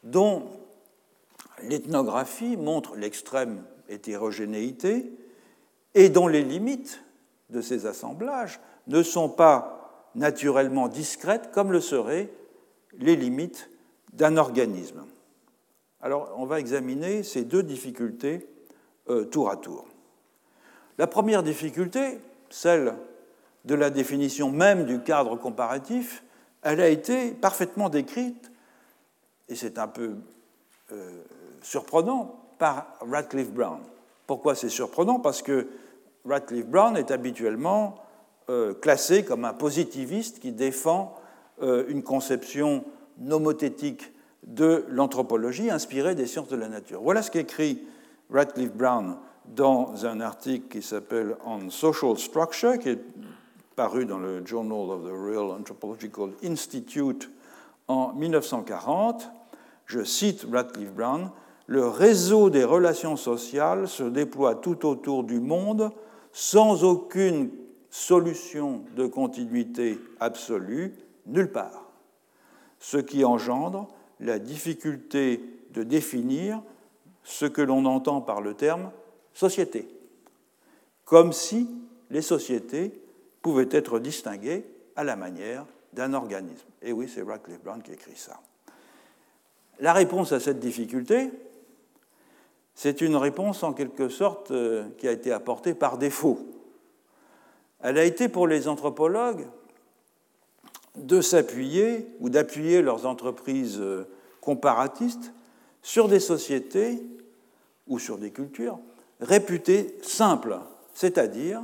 dont l'ethnographie montre l'extrême hétérogénéité et dont les limites de ces assemblages ne sont pas naturellement discrètes comme le seraient les limites d'un organisme. Alors on va examiner ces deux difficultés euh, tour à tour. La première difficulté, celle de la définition même du cadre comparatif, elle a été parfaitement décrite, et c'est un peu euh, surprenant, par Radcliffe Brown. Pourquoi c'est surprenant? Parce que Radcliffe Brown est habituellement euh, classé comme un positiviste qui défend une conception nomothétique de l'anthropologie inspirée des sciences de la nature. Voilà ce qu'écrit Radcliffe Brown dans un article qui s'appelle On Social Structure, qui est paru dans le Journal of the Royal Anthropological Institute en 1940. Je cite Radcliffe Brown Le réseau des relations sociales se déploie tout autour du monde sans aucune solution de continuité absolue, nulle part, ce qui engendre la difficulté de définir ce que l'on entend par le terme société, comme si les sociétés pouvaient être distinguées à la manière d'un organisme. Et oui, c'est Radcliffe Brown qui écrit ça. La réponse à cette difficulté, c'est une réponse en quelque sorte euh, qui a été apportée par défaut. Elle a été pour les anthropologues de s'appuyer ou d'appuyer leurs entreprises euh, comparatistes sur des sociétés ou sur des cultures réputées simples, c'est-à-dire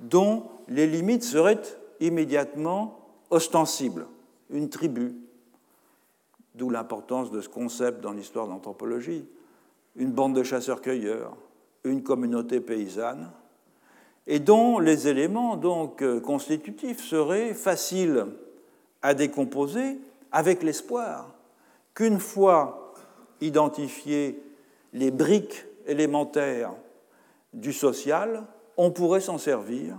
dont les limites seraient immédiatement ostensibles, une tribu, d'où l'importance de ce concept dans l'histoire de l'anthropologie, une bande de chasseurs-cueilleurs, une communauté paysanne, et dont les éléments donc euh, constitutifs seraient faciles à décomposer avec l'espoir qu'une fois identifiées les briques élémentaires du social, on pourrait s'en servir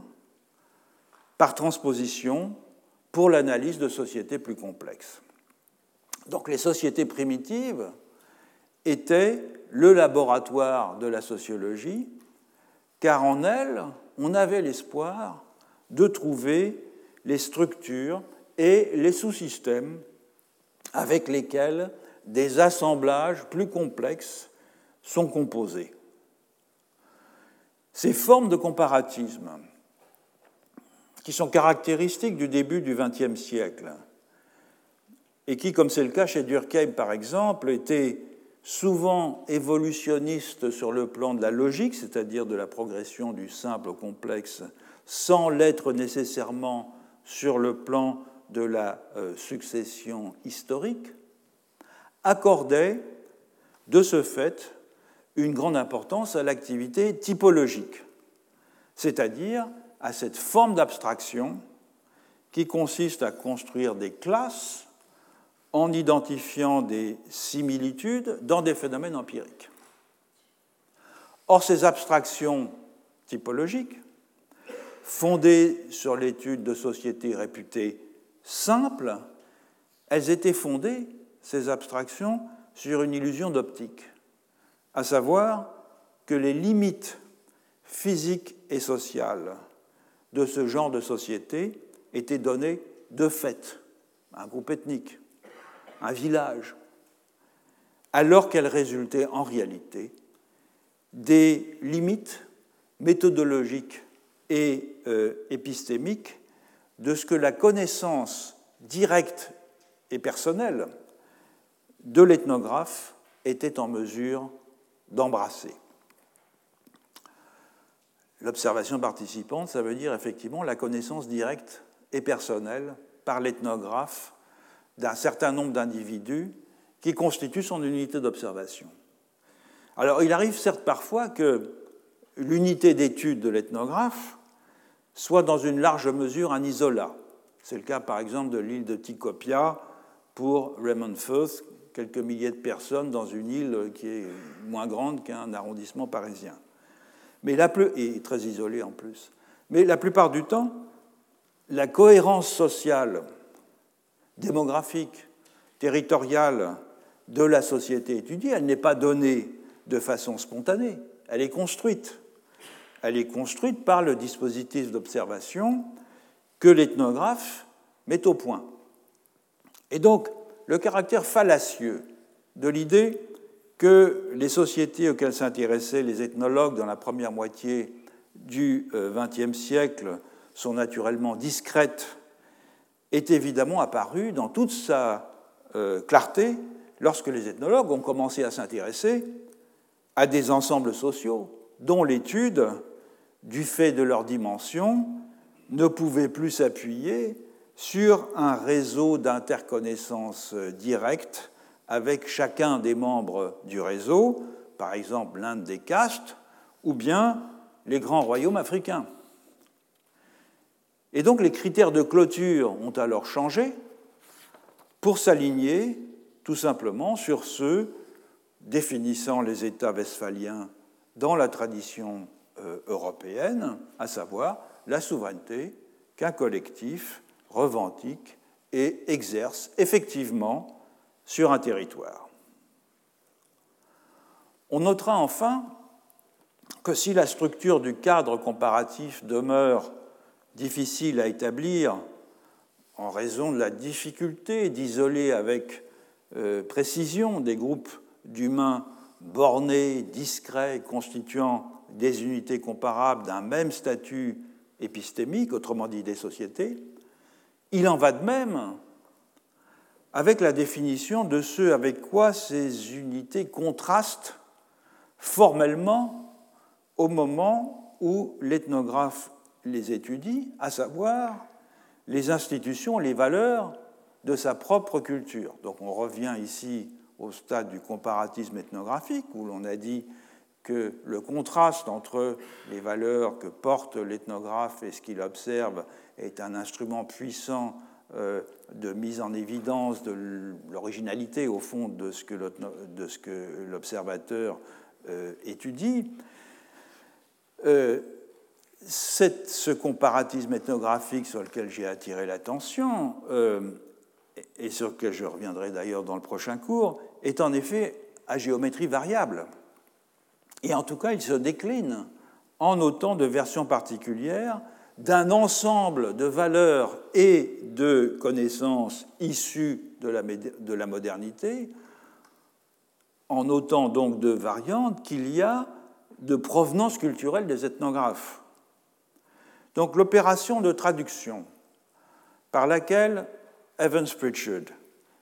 par transposition pour l'analyse de sociétés plus complexes. Donc les sociétés primitives étaient le laboratoire de la sociologie, car en elles, on avait l'espoir de trouver les structures et les sous-systèmes avec lesquels des assemblages plus complexes sont composés. Ces formes de comparatisme, qui sont caractéristiques du début du XXe siècle, et qui, comme c'est le cas chez Durkheim par exemple, étaient souvent évolutionnistes sur le plan de la logique, c'est-à-dire de la progression du simple au complexe, sans l'être nécessairement sur le plan de la euh, succession historique, accordaient de ce fait une grande importance à l'activité typologique, c'est-à-dire à cette forme d'abstraction qui consiste à construire des classes en identifiant des similitudes dans des phénomènes empiriques. Or, ces abstractions typologiques, fondées sur l'étude de sociétés réputées simples, elles étaient fondées, ces abstractions, sur une illusion d'optique, à savoir que les limites physiques et sociales de ce genre de société étaient données de fait un groupe ethnique, un village, alors qu'elles résultaient en réalité des limites méthodologiques et euh, épistémiques de ce que la connaissance directe et personnelle de l'ethnographe était en mesure d'embrasser. L'observation participante, ça veut dire effectivement la connaissance directe et personnelle par l'ethnographe d'un certain nombre d'individus qui constituent son unité d'observation. Alors il arrive certes parfois que l'unité d'étude de l'ethnographe soit dans une large mesure un isolat. C'est le cas par exemple de l'île de Tikopia pour Raymond Firth, quelques milliers de personnes dans une île qui est moins grande qu'un arrondissement parisien. Mais la et très isolée en plus. Mais la plupart du temps, la cohérence sociale, démographique, territoriale de la société étudiée, elle n'est pas donnée de façon spontanée, elle est construite. Elle est construite par le dispositif d'observation que l'ethnographe met au point. Et donc, le caractère fallacieux de l'idée que les sociétés auxquelles s'intéressaient les ethnologues dans la première moitié du XXe siècle sont naturellement discrètes est évidemment apparu dans toute sa euh, clarté lorsque les ethnologues ont commencé à s'intéresser à des ensembles sociaux dont l'étude, du fait de leur dimension, ne pouvait plus s'appuyer sur un réseau d'interconnaissance directe avec chacun des membres du réseau, par exemple l'Inde des castes, ou bien les grands royaumes africains. Et donc les critères de clôture ont alors changé pour s'aligner tout simplement sur ceux définissant les États westphaliens dans la tradition européenne, à savoir la souveraineté qu'un collectif revendique et exerce effectivement sur un territoire. On notera enfin que si la structure du cadre comparatif demeure difficile à établir en raison de la difficulté d'isoler avec euh, précision des groupes d'humains bornés, discrets, constituant des unités comparables d'un même statut épistémique, autrement dit des sociétés, il en va de même avec la définition de ce avec quoi ces unités contrastent formellement au moment où l'ethnographe les étudie, à savoir les institutions, les valeurs de sa propre culture. Donc on revient ici au stade du comparatisme ethnographique, où l'on a dit que le contraste entre les valeurs que porte l'ethnographe et ce qu'il observe est un instrument puissant euh, de mise en évidence de l'originalité, au fond, de ce que l'observateur euh, étudie. Euh, ce comparatisme ethnographique sur lequel j'ai attiré l'attention, et sur lequel je reviendrai d'ailleurs dans le prochain cours, est en effet à géométrie variable. Et en tout cas, il se décline en autant de versions particulières d'un ensemble de valeurs et de connaissances issues de la, de la modernité, en autant donc de variantes qu'il y a de provenance culturelle des ethnographes. Donc l'opération de traduction par laquelle Evans Pritchard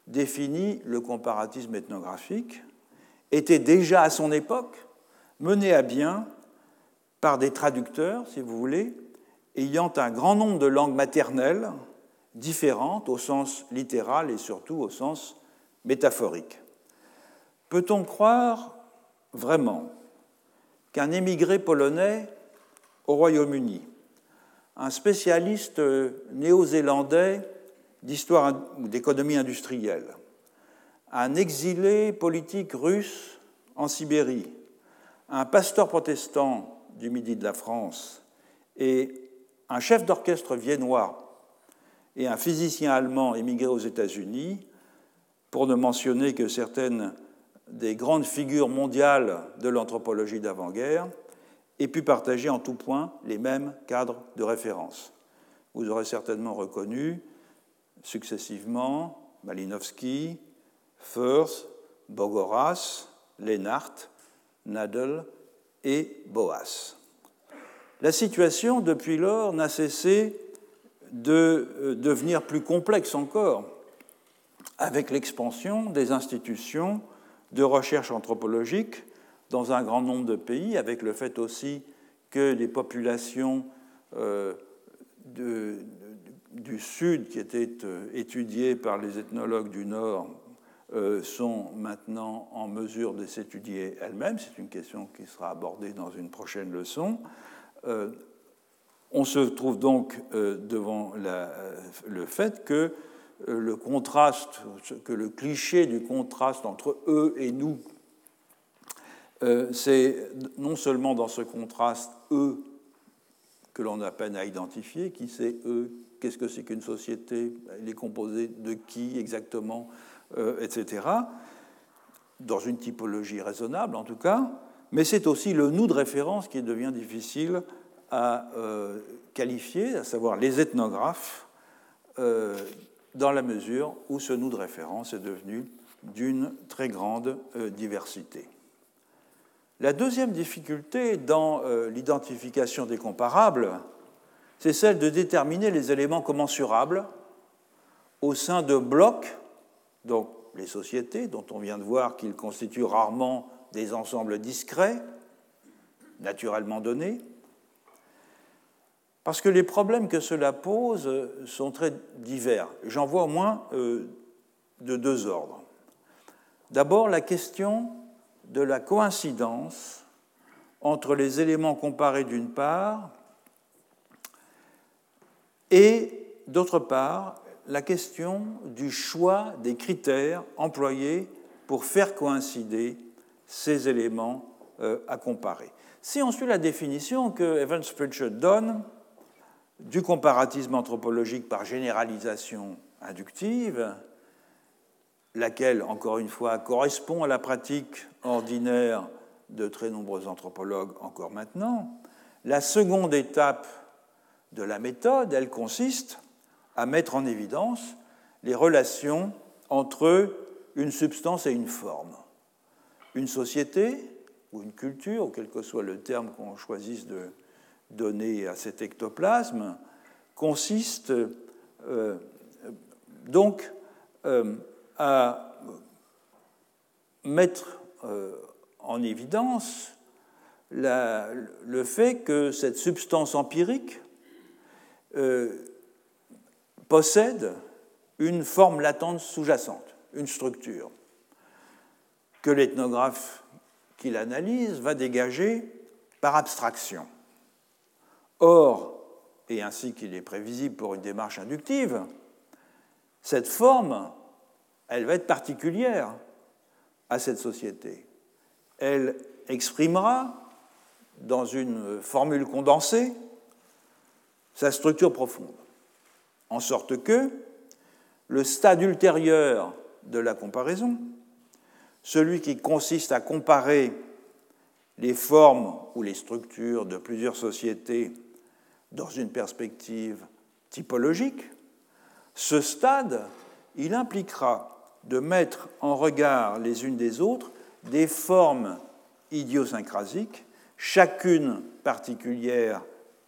définit le comparatisme ethnographique était déjà à son époque menée à bien par des traducteurs, si vous voulez, ayant un grand nombre de langues maternelles différentes au sens littéral et surtout au sens métaphorique. Peut-on croire vraiment qu'un émigré polonais au Royaume-Uni, un spécialiste néo-zélandais d'histoire ou d'économie industrielle, un exilé politique russe en Sibérie, un pasteur protestant du midi de la France et un chef d'orchestre viennois et un physicien allemand émigré aux États-Unis, pour ne mentionner que certaines des grandes figures mondiales de l'anthropologie d'avant-guerre, aient pu partager en tout point les mêmes cadres de référence. Vous aurez certainement reconnu successivement Malinowski, Firth, Bogoras, Lennart, Nadel et Boas. La situation, depuis lors, n'a cessé de euh, devenir plus complexe encore avec l'expansion des institutions de recherche anthropologique dans un grand nombre de pays, avec le fait aussi que les populations euh, du Sud qui étaient euh, étudiées par les ethnologues du Nord sont maintenant en mesure de s'étudier elles-mêmes. C'est une question qui sera abordée dans une prochaine leçon. Euh, on se trouve donc euh, devant euh, le fait que le contraste, que le cliché du contraste entre eux et nous, c'est non seulement dans ce contraste eux que l'on a peine à identifier, qui c'est eux, qu'est-ce que c'est qu'une société, elle est composée de qui exactement, etc., dans une typologie raisonnable en tout cas, mais c'est aussi le nous de référence qui devient difficile à euh, qualifier, à savoir les ethnographes, euh, dans la mesure où ce nous de référence est devenu d'une très grande euh, diversité. La deuxième difficulté dans l'identification des comparables, c'est celle de déterminer les éléments commensurables au sein de blocs, donc les sociétés, dont on vient de voir qu'ils constituent rarement des ensembles discrets, naturellement donnés, parce que les problèmes que cela pose sont très divers. J'en vois au moins euh, de deux ordres. D'abord, la question de la coïncidence entre les éléments comparés d'une part et d'autre part la question du choix des critères employés pour faire coïncider ces éléments euh, à comparer. Si on suit la définition que Evans Pritchard donne du comparatisme anthropologique par généralisation inductive, laquelle, encore une fois, correspond à la pratique ordinaire de très nombreux anthropologues encore maintenant, la seconde étape de la méthode, elle consiste à mettre en évidence les relations entre une substance et une forme. Une société ou une culture, ou quel que soit le terme qu'on choisisse de donner à cet ectoplasme, consiste euh, donc euh, à mettre euh, en évidence le fait que cette substance empirique possède une forme latente sous-jacente, une structure que l'ethnographe qui l'analyse va dégager par abstraction. Or, et ainsi qu'il est prévisible pour une démarche inductive, cette forme, elle va être particulière à cette société. Elle exprimera, dans une formule condensée, sa structure profonde, en sorte que le stade ultérieur de la comparaison, celui qui consiste à comparer les formes ou les structures de plusieurs sociétés dans une perspective typologique, ce stade, il impliquera de mettre en regard les unes des autres des formes idiosyncrasiques, chacune particulière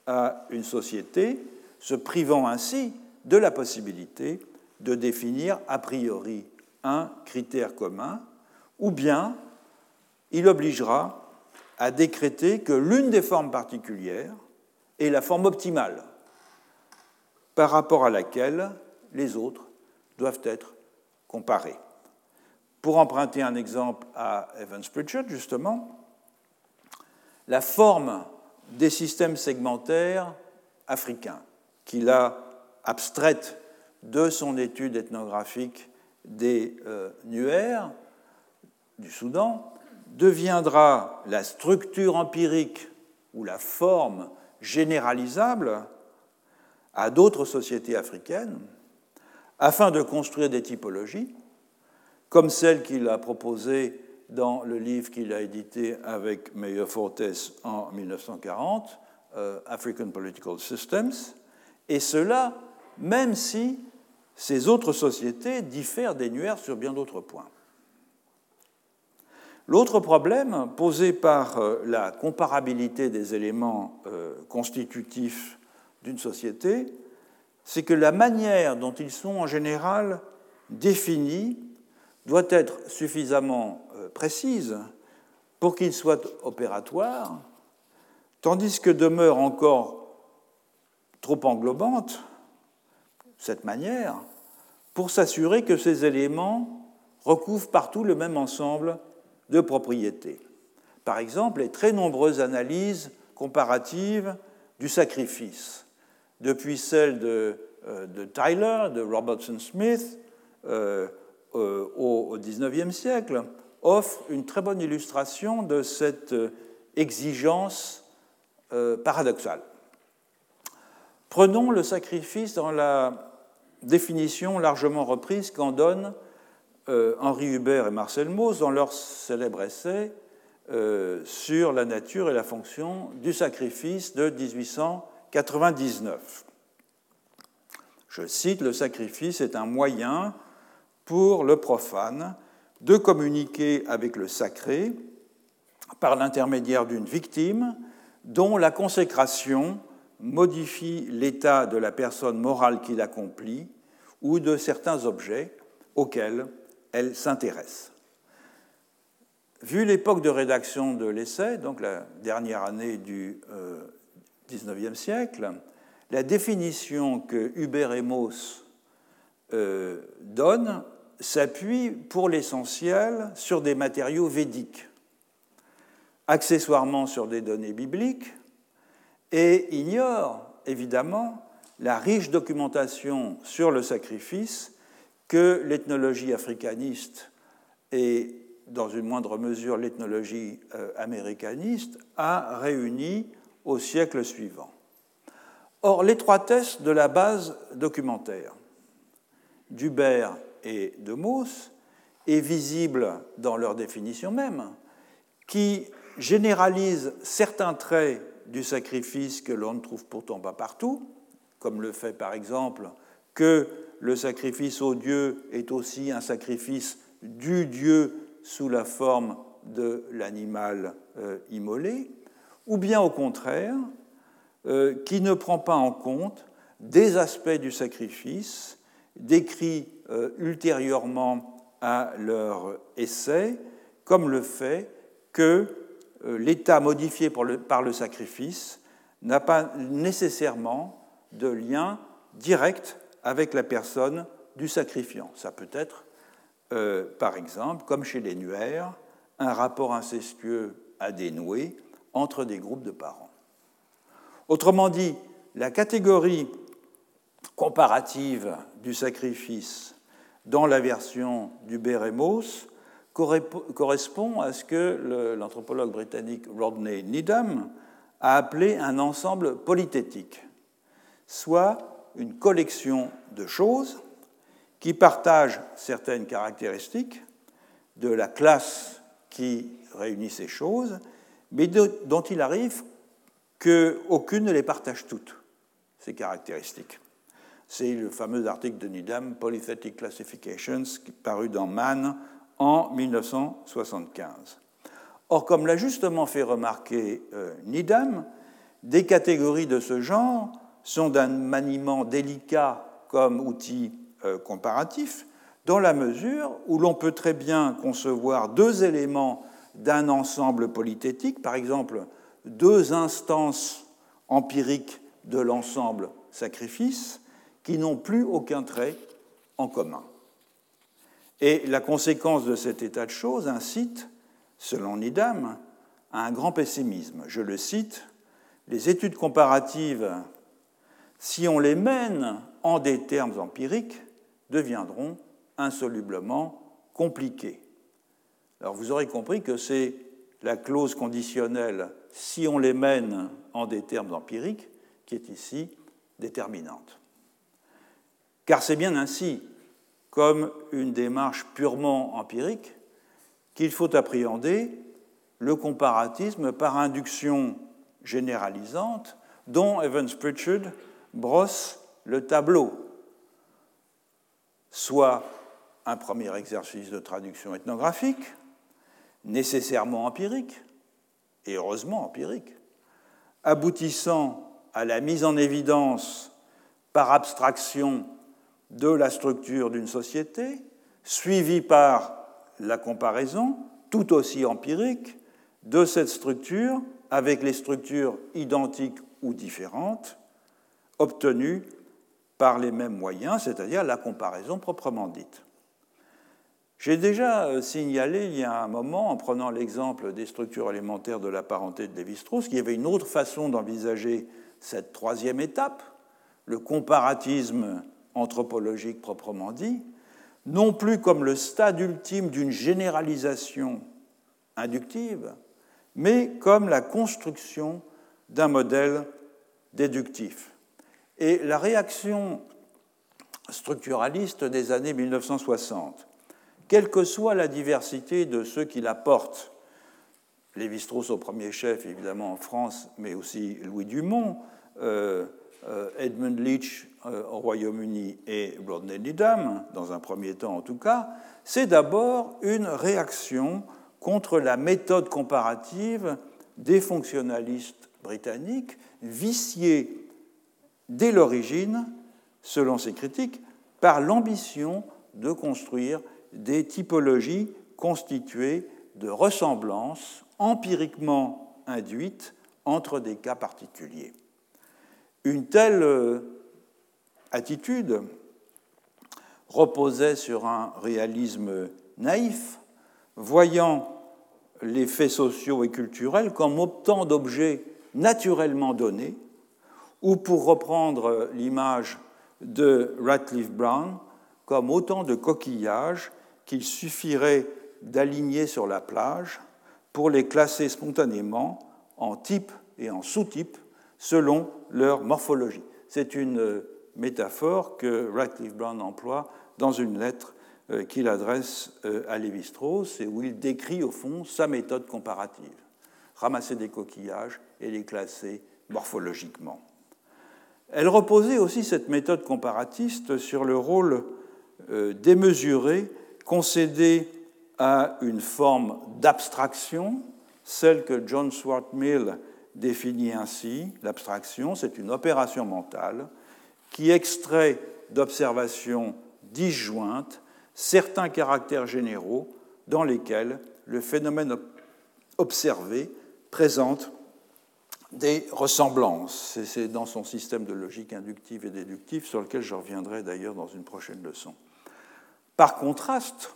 à une société, se privant ainsi de la possibilité de définir a priori un critère commun ou bien il obligera à décréter que l'une des formes particulières est la forme optimale par rapport à laquelle les autres doivent être comparés. Pour emprunter un exemple à Evans Pritchard, justement, la forme des systèmes segmentaires africains qu'il a abstraite de son étude ethnographique des euh, nuaires du Soudan deviendra la structure empirique ou la forme généralisable à d'autres sociétés africaines afin de construire des typologies comme celle qu'il a proposée dans le livre qu'il a édité avec Meyer Fortes en 1940, euh, African Political Systems, et cela même si ces autres sociétés diffèrent des Nuers sur bien d'autres points. L'autre problème posé par euh, la comparabilité des éléments euh, constitutifs d'une société, c'est que la manière dont ils sont en général définis doit être suffisamment euh, précise pour qu'ils soient opératoires, tandis que demeure encore trop englobante cette manière pour s'assurer que ces éléments recouvrent partout le même ensemble de propriétés. Par exemple, les très nombreuses analyses comparatives du sacrifice, depuis celle de, euh, Tyler, de Robertson Smith, euh, euh, au XIXe siècle, offre une très bonne illustration de cette exigence paradoxale. Prenons le sacrifice dans la définition largement reprise qu'en donnent Henri Hubert et Marcel Mauss dans leur célèbre essai sur la nature et la fonction du sacrifice de 1899. Je cite, Le sacrifice est un moyen pour le profane de communiquer avec le sacré par l'intermédiaire d'une victime dont la consécration modifie l'état de la personne morale qui l'accomplit ou de certains objets auxquels elle s'intéresse. Vu l'époque de rédaction de l'essai, donc la dernière année du XIXe euh, siècle, la définition que Hubert et euh, donnent s'appuie pour l'essentiel sur des matériaux védiques, accessoirement sur des données bibliques, et ignore évidemment la riche documentation sur le sacrifice que l'ethnologie africaniste et dans une moindre mesure l'ethnologie euh, américaniste a réunie au siècle suivant. Or, l'étroitesse de la base documentaire d'Hubert et de Mauss est visible dans leur définition même, qui généralise certains traits du sacrifice que l'on ne trouve pourtant pas partout, comme le fait par exemple que le sacrifice au Dieu est aussi un sacrifice du Dieu sous la forme de l'animal euh, immolé, ou bien au contraire, euh, qui ne prend pas en compte des aspects du sacrifice décrits euh, ultérieurement à leur essai, comme le fait que l'état modifié par le sacrifice n'a pas nécessairement de lien direct avec la personne du sacrifiant. Ça peut être, euh, par exemple, comme chez les nuaires, un rapport incestueux à dénouer entre des groupes de parents. Autrement dit, la catégorie comparative du sacrifice dans la version du Beremos correspond à ce que l'anthropologue britannique Rodney Needham a appelé un ensemble polythétique, soit une collection de choses qui partagent certaines caractéristiques de la classe qui réunit ces choses, mais dont il arrive qu'aucune ne les partage toutes, ces caractéristiques. C'est le fameux article de Needham, Polythetic Classifications, paru dans Mann en 1975. Or, comme l'a justement fait remarquer euh, Needham, des catégories de ce genre sont d'un maniement délicat comme outil euh, comparatif, dans la mesure où l'on peut très bien concevoir deux éléments d'un ensemble polythétique, par exemple deux instances empiriques de l'ensemble sacrifice, qui n'ont plus aucun trait en commun. Et la conséquence de cet état de choses incite, selon Nidam, à un grand pessimisme. Je le cite, les études comparatives, si on les mène en des termes empiriques, deviendront insolublement compliqué. Alors vous aurez compris que c'est la clause conditionnelle si on les mène en des termes empiriques qui est ici déterminante. Car c'est bien ainsi, comme une démarche purement empirique, qu'il faut appréhender le comparatisme par induction généralisante dont Evans Pritchard brosse le tableau, soit un premier exercice de traduction ethnographique, nécessairement empirique, et heureusement empirique, aboutissant à la mise en évidence par abstraction de la structure d'une société, suivi par la comparaison, tout aussi empirique, de cette structure avec les structures identiques ou différentes obtenues par les mêmes moyens, c'est-à-dire la comparaison proprement dite. J'ai déjà euh, signalé il y a un moment, en prenant l'exemple des structures élémentaires de la parenté de Lévi-Strauss, qu'il y avait une autre façon d'envisager cette troisième étape, le comparatisme anthropologique proprement dit, non plus comme le stade ultime d'une généralisation inductive, mais comme la construction d'un modèle déductif. Et la réaction structuraliste des années 1960 quelle que soit la diversité de ceux qui la portent. Lévi-Strauss au premier chef, évidemment, en France, mais aussi Louis Dumont, euh, Edmund Leach euh, au Royaume-Uni et Rodney dans un premier temps en tout cas, c'est d'abord une réaction contre la méthode comparative des fonctionnalistes britanniques, viciés dès l'origine, selon ces critiques, par l'ambition de construire des typologies constituées de ressemblances empiriquement induites entre des cas particuliers. Une telle euh, attitude reposait sur un réalisme naïf, voyant les faits sociaux et culturels comme autant d'objets naturellement donnés, ou pour reprendre l'image de Ratcliffe Brown, comme autant de coquillages qu'il suffirait d'aligner sur la plage pour les classer spontanément en type et en sous-type selon leur morphologie. C'est une métaphore que Radcliffe Brown emploie dans une lettre euh, qu'il adresse euh, à Lévi-Strauss et où il décrit au fond sa méthode comparative. Ramasser des coquillages et les classer morphologiquement. Elle reposait aussi, cette méthode comparatiste, sur le rôle euh, démesuré concéder à une forme d'abstraction, celle que John Stuart Mill définit ainsi. L'abstraction, c'est une opération mentale qui extrait d'observations disjointes certains caractères généraux dans lesquels le phénomène observé présente des ressemblances. C'est dans son système de logique inductive et déductive sur lequel je reviendrai d'ailleurs dans une prochaine leçon. Par contraste,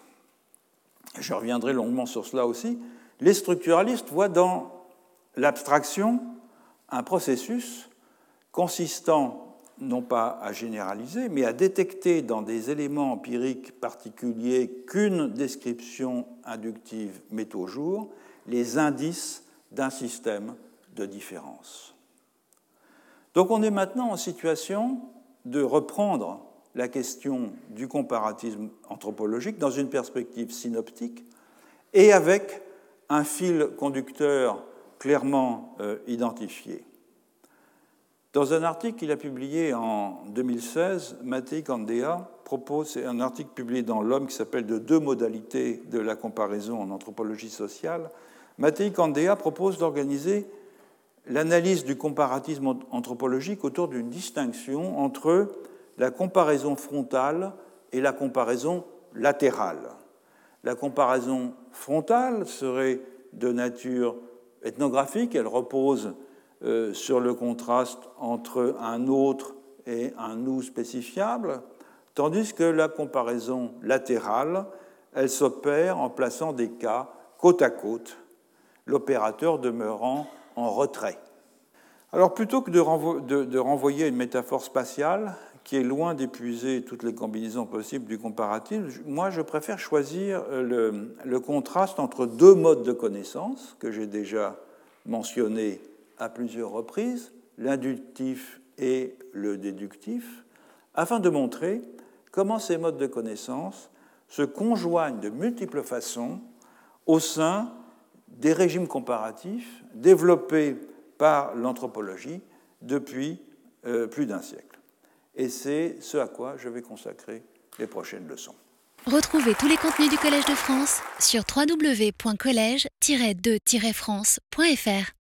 je reviendrai longuement sur cela aussi, les structuralistes voient dans l'abstraction un processus consistant non pas à généraliser, mais à détecter dans des éléments empiriques particuliers qu'une description inductive met au jour les indices d'un système de différence. Donc on est maintenant en situation de reprendre la question du comparatisme anthropologique dans une perspective synoptique et avec un fil conducteur clairement euh, identifié. Dans un article qu'il a publié en 2016, Mattei Candea propose, un article publié dans L'Homme qui s'appelle De deux modalités de la comparaison en anthropologie sociale, Mattei Candea propose d'organiser l'analyse du comparatisme anthropologique autour d'une distinction entre la comparaison frontale et la comparaison latérale. La comparaison frontale serait de nature ethnographique, elle repose euh, sur le contraste entre un autre et un nous spécifiable, tandis que la comparaison latérale, elle s'opère en plaçant des cas côte à côte, l'opérateur demeurant en retrait. Alors plutôt que de, renvoyer à une métaphore spatiale, qui est loin d'épuiser toutes les combinaisons possibles du comparatif, moi je préfère choisir le, le contraste entre deux modes de connaissance que j'ai déjà mentionnés à plusieurs reprises, l'inductif et le déductif, afin de montrer comment ces modes de connaissance se conjoignent de multiples façons au sein des régimes comparatifs développés par l'anthropologie depuis euh, plus d'un siècle. Et c'est ce à quoi je vais consacrer les prochaines leçons. Retrouvez tous les contenus du Collège de France sur www.colège-2-france.fr.